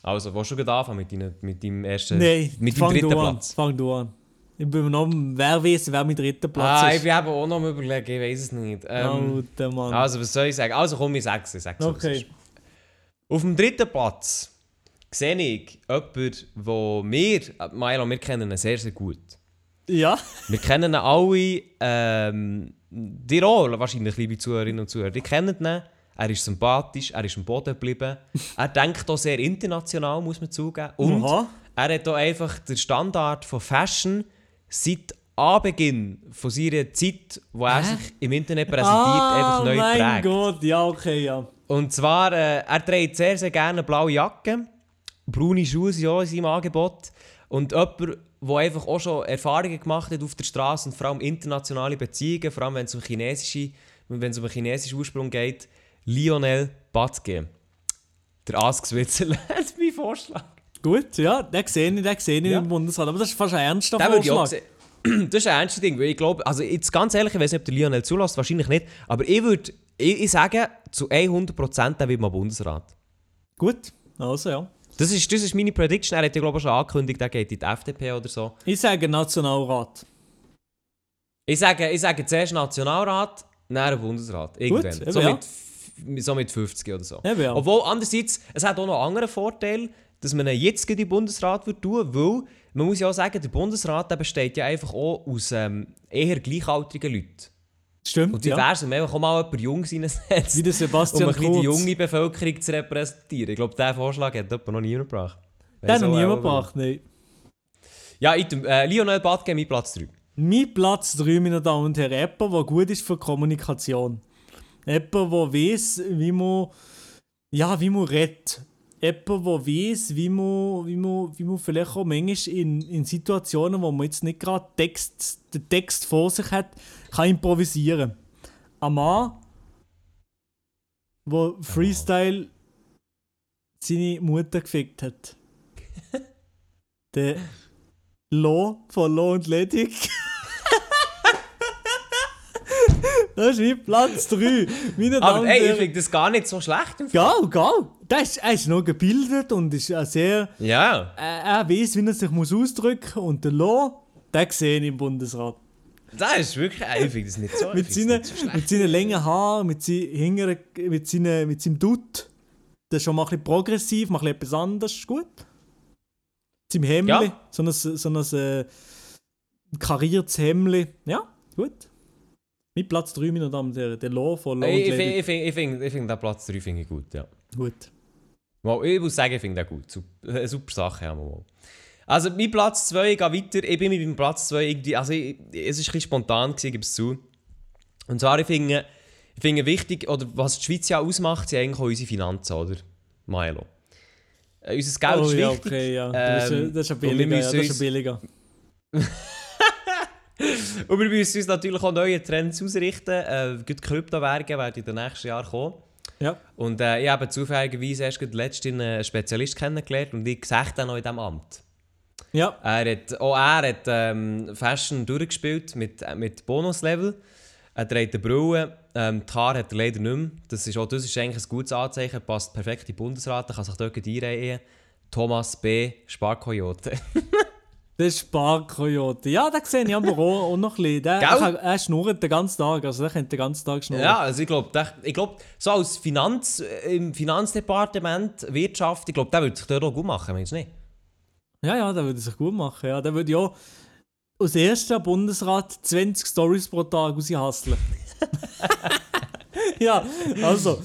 Also, willst du gerade anfangen mit, deinen, mit deinem ersten, Nein, mit deinem dritten. Platz? Fang du an. Ich bin mir noch, wer weiß, wer mein dritter Platz Ah, ich ist. bin eben auch noch am überlegen, ich weiß es nicht. Ähm, Alter Mann. also, was soll ich sagen? Also, komm, ich sag's, ich sag's. okay. Auf dem dritten Platz sehe ich jemanden, wo wir, Milo, wir kennen ihn sehr, sehr gut. Ja. Wir kennen ihn alle, ähm, die auch wahrscheinlich, liebe Zuhörerinnen und Zuhörer, die kennen ihn. Er ist sympathisch, er ist am Boden geblieben. er denkt auch sehr international, muss man zugeben. Und Aha. er hat auch einfach den Standard von Fashion seit Anbeginn von seiner Zeit, wo er sich im Internet präsentiert, einfach neu Ah, mein geprägt. Gott, ja, okay, ja. Und zwar, äh, er trägt sehr, sehr gerne blaue Jacke. Braune Schuhe sind auch in seinem Angebot. Und jemand, der einfach auch schon Erfahrungen gemacht hat auf der Straße und vor allem internationale Beziehungen, vor allem wenn es um, chinesische, wenn es um einen chinesischen Ursprung geht, Lionel Batke. Der Ask Switzerland, mein Vorschlag. Gut, ja, den sehe ich, den sehe ich Ja. im Bundesrat. Aber das ist fast ein ernster Den Vorschlag. Das ist ein ernstes Ding. weil Ich glaube, also jetzt ganz ehrlich, ich weiß nicht, ob der Lionel zulässt, wahrscheinlich nicht. Aber ich würde, ich, ich sage, zu 100% der wird mal Bundesrat. Gut, also ja. Das ist, das ist meine Prediction. Er hat ja, glaube ich, schon angekündigt, er geht in die FDP oder so. Ich sage Nationalrat. Ich sage, ich sage zuerst Nationalrat, dann Bundesrat. Irgendwann. eben, so, ja. mit, so mit 50 oder so. Eben, ja. Obwohl, andererseits, es hat auch noch einen anderen Vorteil, dass man jetzt in den Bundesrat wird tun weil man muss ja auch sagen, der Bundesrat der besteht ja einfach auch aus ähm, eher gleichaltrigen Leuten. Stimmt, Und wie ja. wäre es, wenn man einfach auch mal jemand Jungs reinsetzt, Wie der um Sebastian ein bisschen die junge Bevölkerung zu repräsentieren? Ich glaube, diesen Vorschlag hat jemand noch niemand gebracht. Den hat noch niemand auch, gebracht, nein. Ja, item, äh, Lionel Batke, mein Platz 3. Mein Platz 3, meine Damen und Herren, jemand, der gut ist für Kommunikation. Jemand, der weiß, wie man, ja, wie man redet. Jemand, der weiß, wie man, wie man, wie man vielleicht auch manchmal in, in Situationen, wo man jetzt nicht gerade Text, den Text vor sich hat, kann improvisieren. Ein Mann, der Freestyle seine Mutter gefickt hat. Der Lo von Lo und Ledig. das ist mein Platz 3. Meine Aber ey, ich finde das gar nicht so schlecht. im Fall. Geil, geil. Der ist, er ist noch gebildet und ist ein sehr. Ja. Er, er weiß, wie er sich muss ausdrücken muss. Und der Lo, den sehe ich im Bundesrat. Das ist wirklich, ich finde das nicht so, ich Mit seinen, nicht so mit seinen langen Haaren, mit, seinen, mit, seinen, mit seinem Dutt. Das ist schon mal ein bisschen progressiv, mal ein bisschen etwas anderes. Ist gut. Seinem Hemdli. Ja. So ein, so ein äh, kariertes Hemdli. Ja, gut. Mit Platz 3, meine Damen und Herren. Der Lo von und Ey, Ich, ich, finde- ich, finde- ich finde den Platz 3 finde ich gut, ja. Gut. Mal, ich muss sagen, ich finde den gut. Super, eine super Sache haben wir mal. Also, mein Platz 2, ich gehe weiter. Ich bin mit meinem Platz 2 irgendwie, also ich, es war ein spontan, gewesen, gebe es zu. Und zwar, ich finde, ich finde wichtig, oder was die Schweiz ja ausmacht, sind eigentlich auch unsere Finanzen, oder? Milo. Äh, unser Geld oh ist ja, wichtig. okay, ja. Das ist, Ähm, das ist wir billiger. Ja, das ist ein billiger. Und wir müssen uns natürlich auch neue Trends ausrichten. Äh, Kryptowährungen werden in den nächsten Jahren kommen. Ja. Und äh, ich habe zufälligerweise erst gerade letztens einen Spezialist kennengelernt und ich sehe den noch in diesem Amt. Ja. Er hat, auch er hat ähm, Fashion durchgespielt mit, äh, mit Bonuslevel. Er trägt eine Brille, ähm, die Haare hat er leider nicht mehr. Das ist, auch, das ist eigentlich ein gutes Anzeichen, passt perfekt in die Bundesrat, er kann sich dort einreihen. Thomas B. Sparkoyote. Das ist Sparkoyote. Ja, den sehe ich aber auch, auch noch ein bisschen. Der, er, schnurrt den ganzen Tag. Also der könnte den ganzen Tag schnurren. Ja, also ich glaube, ich glaub, so als Finanz, äh, im Finanzdepartement, Wirtschaft, ich glaube, der würde sich dort auch gut machen, meinst du nicht? Ja, ja, der würde sich gut machen. Ja, der würde ja als erster Bundesrat 20 Stories pro Tag raushasseln. ja, also.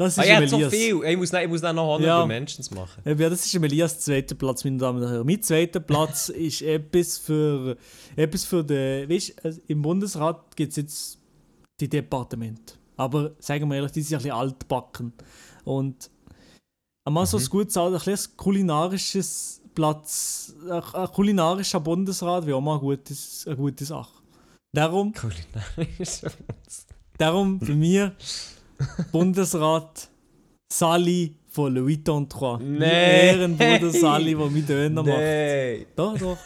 Das ist Ah, im habe so Elias. viel, ich muss, dann- ich muss dann noch Honorable Ja. Mentions machen. Ja, das ist Elias zweiter Platz, meine Damen und Herren. Mein zweiter Platz ist etwas für, etwas für den. Weißt also im Bundesrat gibt es jetzt die Departemente. Aber sagen wir ehrlich, die sind ein bisschen altbacken. Und einmal so ein gutes, ein bisschen kulinarisches Platz, ein, kulinarischer Bundesrat wäre auch mal eine gute, eine gute Sache. Darum, Kulinarisch. darum für mich Bundesrat Sally von Louis Vuitton 3. Mein Nee. Ehrenbruder Sally, der mit Döner macht. Nein. Doch, doch.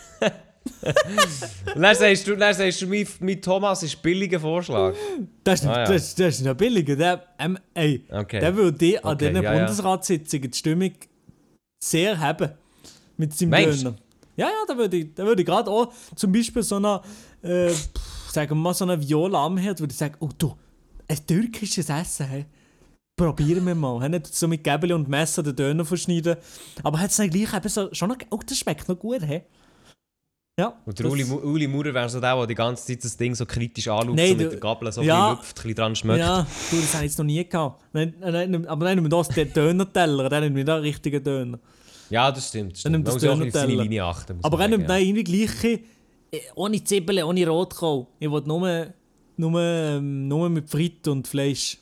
Und dann sagst du, dann sagst du mein, mein Thomas ist ein billiger Vorschlag. Das ist, Ah, ja. das, das ist nicht billiger. Der, ähm, ey, Okay. der würde an Okay, diesen ja. Bundesratssitzungen die Stimmung sehr haben. Mit seinem Meinst du? Döner. Ja, ja, da würde ich, da würde ich gerade auch zum Beispiel so eine, äh, sagen wir mal, so eine Viola am Herd, würde ich sagen, oh du, ein türkisches Essen, hey. Probieren wir mal. Hey, Nicht so mit Gäbeli und Messer den Döner verschneiden. Aber hat es dann gleich eben so, schon noch, oh, das schmeckt noch gut, hey. Ja. Und der Uli, Uli Maurer wäre so der, der die ganze Zeit das Ding so kritisch anschaut, Nein, so mit der Gabel so Ja. ein bisschen lüpft, dran schmeckt. Ja, du, das habe ich jetzt noch nie gehabt. Nein, nein, aber dann nehmen wir das, den Döner-Teller, dann nehmen wir den richtigen Döner. Ja, das stimmt. Dann nimmt Man das muss auch auf seine. Linie achten. Aber man er nimmt dann irgendwie gleiche, äh, ohne Zwiebeln, ohne Rotkohl. Ich will nur, nur, ähm, nur mit Frit und Fleisch.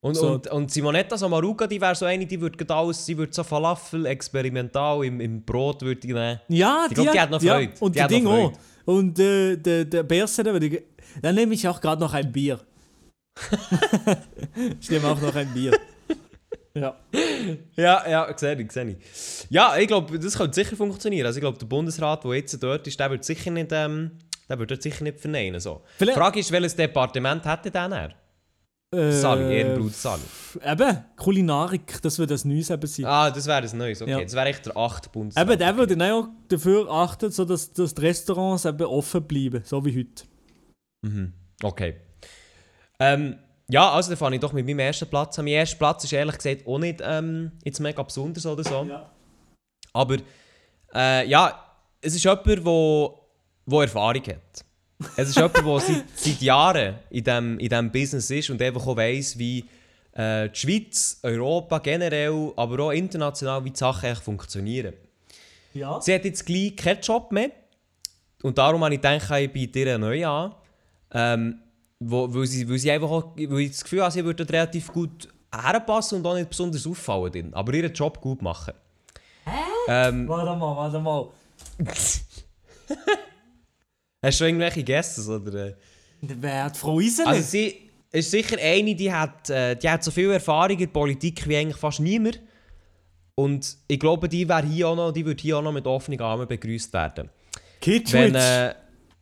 Und, So. und, und Simonetta Sommaruga, die wäre so eine, die würde alles, sie würde so Falafel experimental im, im Brot würde die nehmen. Ja, Ich glaub, die hat noch ja, Freude. Und Die die, hat noch Ding auch. Freude. Und äh, der, der Berse, der würde ich, dann nehme ich auch gerade noch ein Bier. ich nehme auch noch ein Bier. Ja. Ja, ja, sehe ich, sehe ich. Ja, ich glaube, das könnte sicher funktionieren. Also ich glaube, der Bundesrat, der jetzt dort ist, der wird sicher nicht, ähm, der wird dort sicher nicht verneinen. So. Die Frage ist, welches Departement hätte der dann? Äh, Sali, Ehrenblut Sali. Eben, Kulinarik, das würde das Neues eben sein. Ah, das wäre das Neues. Okay, Ja. das wäre echt der achte Bundesrat. Eben, der würde dann auch dafür achten, so dass, dass die Restaurants eben offen bleiben, so wie heute. Mhm. Okay. Ähm, ja, also dann fange ich doch mit meinem ersten Platz an. Mein erster Platz ist ehrlich gesagt auch nicht ähm, jetzt mega besonders oder so. Aber äh, ja, es ist jemand, der wo, wo Erfahrung hat. Es ist jemand, der seit, seit Jahren in diesem in dem Business ist und einfach auch weiss, wie äh, die Schweiz, Europa generell, aber auch international, wie die Sachen eigentlich funktionieren. Ja. Sie hat jetzt gleich keinen Job mehr. Und darum habe ich gedacht, ich biete ihr neuen an. Ähm, wo, weil, sie, weil sie einfach auch, weil ich das Gefühl habe, sie würde relativ gut herpassen und auch nicht besonders auffallen. Drin, aber ihren Job gut machen. Ähm, Warte mal, warte mal. hast du irgendwelche? Oder? äh? Wer hat Frau Iseli? Also sie ist sicher eine, die hat, äh, die hat so viel Erfahrung in der Politik wie eigentlich fast niemand. Und ich glaube, die, wäre hier auch noch, die würde hier auch noch mit offenen Armen begrüßt werden. Wenn, äh,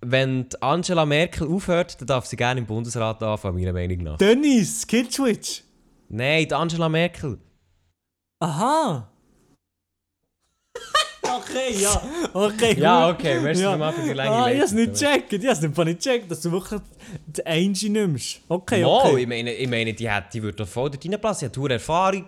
wenn Angela Merkel aufhört, dann darf sie gerne im Bundesrat anfangen, meiner Meinung nach. Dennis, Kitschwitz. Nein, die Angela Merkel. Aha. Okay, ja. Okay, Ja, gut. okay, merci nochmal für die lange Ah, ich hab's nicht gecheckt. Ich hab's nicht nicht gecheckt, dass du wirklich die Angie nimmst. Okay, Mo, okay. ich meine, ich meine die, hat, die würde doch voll dort reinpassen. Sie hat hohe Erfahrung.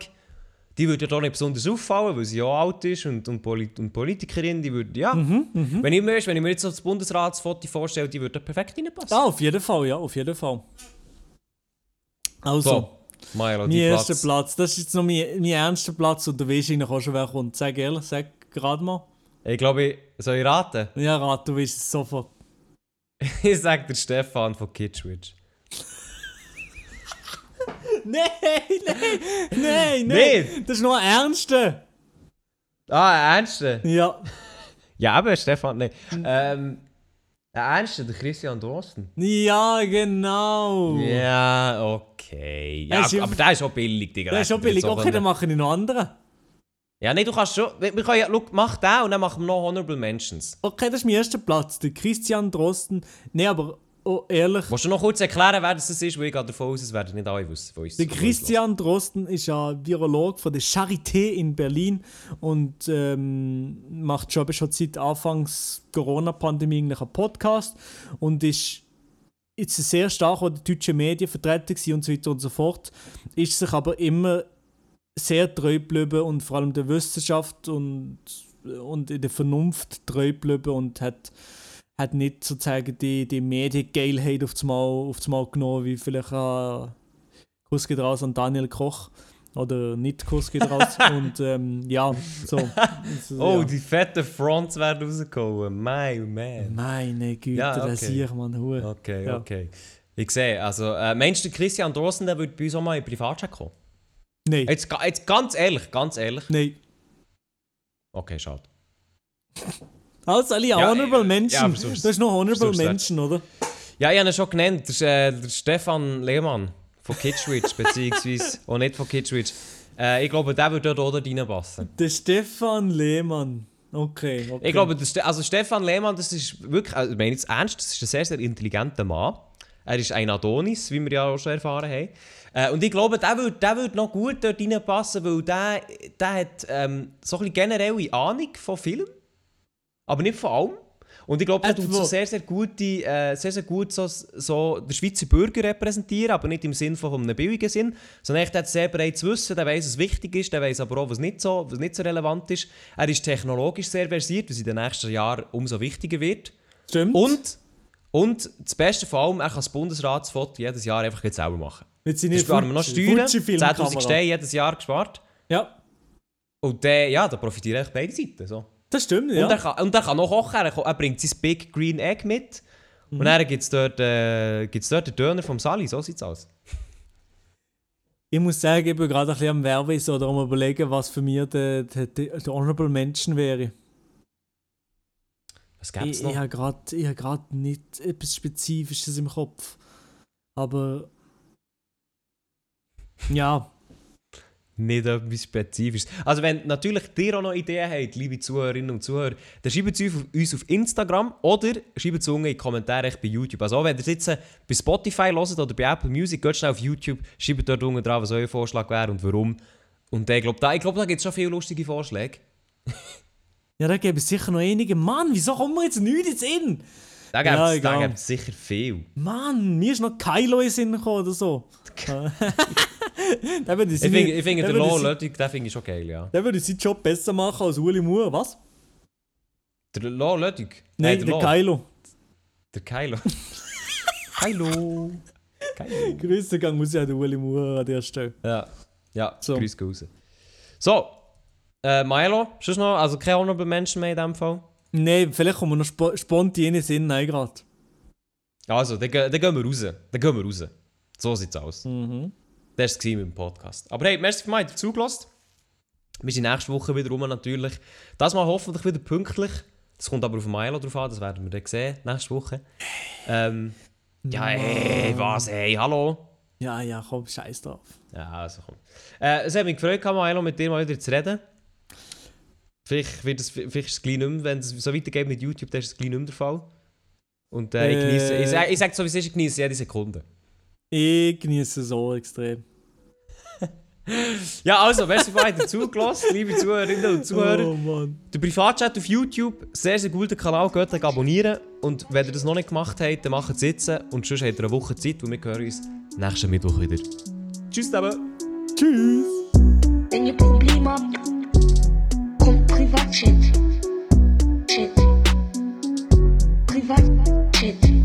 Die würde doch nicht besonders auffallen, weil sie ja alt ist und, und, Polit und Politikerin. Die würde, ja. Mhm, wenn, ich mir, wenn ich mir jetzt so das Bundesratsfoto vorstelle, die würde da perfekt reinpassen. Ah, auf jeden Fall, ja, auf jeden Fall. Also, So, mein erster Platz. Platz. Das ist jetzt noch mein, mein ernster Platz und du weißt eigentlich auch schon, wer kommt. Sag ehrlich, sag gerade mal. Ich glaube, ich soll ich raten? Ja, rat, du weißt es sofort. ich sage der Stefan von Kitschwitch. Nein, nein, nein, nein. Nicht? Das ist noch ein ernster. Ah, ein Ernste? Ja. Ja, aber Stefan, nein. Ähm, ein Ernste, der Christian Drosten. Ja, genau. Ja, okay. Ja, aber der ist auch billig, Digga. Das ist ich billig. auch Okay, dann mache ich noch anderen. Ja, nein, du kannst schon. Wir wir können ja, schau, mach den und dann machen wir noch Honorable Mentions. Okay, das ist mein erster Platz. Der Christian Drosten. Nein, aber oh, ehrlich. Willst du noch kurz erklären, wer das ist? Weil ich gehe davon aus, es werden nicht alle wissen von uns. Der Christian Drosten ist ja Virolog von der Charité in Berlin und ähm, macht schon, schon seit Anfangs Corona-Pandemie eigentlich einen Podcast und ist jetzt sehr stark an den deutschen Medien vertreten und so weiter und so fort. Ist sich aber immer sehr treu geblieben und vor allem der Wissenschaft und, und in der Vernunft treu geblieben und hat, hat nicht sozusagen die, die Mediengeilheit aufs Mal, aufs Mal genommen, wie vielleicht äh, Kuss geht raus an Daniel Koch. Oder nicht Kuss geht raus. und ähm, ja, so. Also, Oh, ja. die fetten Fronts werden rausgekommen. My man. Meine Güte, Ja, okay. okay. sehe ich, man. Okay, Ja. okay. Ich sehe, also, äh, meinst du, der Christian Drosten, der würde bei uns auch mal in Privatchat kommen? Nein, Jetzt, jetzt ganz ehrlich, ganz ehrlich. nein. Okay, schade. Also, alle Ja, Honorable äh, Menschen. ja, sonst- das ist noch Honorable Menschen, oder? Ja, ich habe ihn schon genannt. Das ist äh, der Stefan Lehmann von Kitschwitch, beziehungsweise auch nicht von Kitschwitch. Äh, ich glaube, der würde dort auch reinpassen. Der Stefan Lehmann. Okay, okay. Ich glaube, Ste also Stefan Lehmann, das ist wirklich, also, ich meine jetzt ernst, das ist ein sehr, sehr intelligenter Mann. Er ist ein Adonis, wie wir ja auch schon erfahren haben. Äh, und ich glaube, der würde der würd noch gut dort reinpassen, weil der, der hat ähm, so ein generelle Ahnung von Film. Aber nicht von allem. Und ich glaube, er tut so sehr, sehr, gute, äh, sehr, sehr gut so, so den Schweizer Bürger repräsentieren, aber nicht im Sinn von einem billigen Sinn, sondern echt, er hat sehr bereits Wissen, der weiß, was wichtig ist, der weiß aber auch, was nicht, so, was nicht so relevant ist. Er ist technologisch sehr versiert, was in den nächsten Jahren umso wichtiger wird. Stimmt. Und, und das Beste von allem, er kann das Bundesratsfoto jedes Jahr einfach jetzt selber machen. Mit seinen Da sparen wir noch Steuern, Fuji-Filmkamera. 10'000 Steine jedes Jahr gespart. Ja, Und dann, ja, da profitieren echt beide Seiten. So. das stimmt, Und, ja. er kann, und er kann noch kochen, er, er bringt sein Big Green Egg mit. Mhm. Und dann gibt es dort, äh, gibt's dort den Döner vom Sally, so sieht's aus. Ich muss sagen, ich bin gerade ein bisschen am Werben so, oder am überlegen, was für mich der, der, der, der Honorable Mention wäre. Was gibt's Ich, noch? ich habe gerade hab nicht etwas Spezifisches im Kopf. Aber. Ja, Nicht etwas Spezifisches. Also wenn natürlich ihr auch noch Ideen habt, liebe Zuhörerinnen und Zuhörer, dann schreibt es uns auf Instagram oder schreibt es unten in die Kommentare bei YouTube. Also auch wenn ihr jetzt äh, bei Spotify hört oder bei Apple Music, geht schnell auf YouTube, schreibt dort unten drauf, was euer Vorschlag wäre und warum. Und ich glaube, da, ich glaub, da gibt es schon viele lustige Vorschläge. ja, da gäbe es sicher noch einige. Mann, wieso kommen wir jetzt nicht ins Sinn? Da gibt Ja, es egal. sicher viel. Mann, mir ist noch Kylo in Sinn gekommen oder so. würde Ich finde, ich finde der den Lötig, den finde ich schon geil, ja. Der würde seinen Job besser machen als Uli Moore, was? Der Lo Lötig? Nein, der der Lo. Kylo. Der Kylo. Kylo. Kylo. Grüße gang muss ja der Uli Moore an der Stelle. Ja, ja, So. so. grüß raus. So, äh, Milo, sonst noch, also kein Honorable Menschen mehr in dem Fall? Nein, vielleicht kommen wir noch spo spontan in den Sinn, nein, gerade. Also, dann, dann gehen wir raus. Dann gehen wir raus. So sieht's aus. Mhm. Das war es mit dem Podcast. Aber hey, merci für mich, dazu zugelassen. Wir sind nächste Woche wieder rum natürlich. Das mal hoffentlich wieder pünktlich. Das kommt aber auf Milo drauf an, das werden wir dann sehen, nächste Woche. Ähm, ja, hey, was, hey, hallo. Ja, ja, komm, scheiß drauf. Ja, also komm. Äh, es hat mich gefreut, Milo, mit dir mal wieder zu reden. Vielleicht, wird es, vielleicht ist es gleich nicht mehr, wenn es so weitergeht mit YouTube, dann ist es gleich nicht mehr der Fall. Und äh, ich genieße, ich, sag- ich sage so, wie es ist, ich genieße jede Sekunde. Ich genieße es auch extrem. ja, also, merci für heute zugelassen, liebe Zuhörerinnen und Zuhörer. Oh, Mann. Der Privatchat auf YouTube, sehr, sehr guter Kanal, geht abonnieren. Und wenn ihr das noch nicht gemacht habt, dann macht es jetzt. Und sonst habt ihr eine Woche Zeit und wir hören uns nächsten Mittwoch wieder. Tschüss zusammen. Tschüss. Wenn ihr Probleme habt, kommt Privatchat. Chat. Privatchat.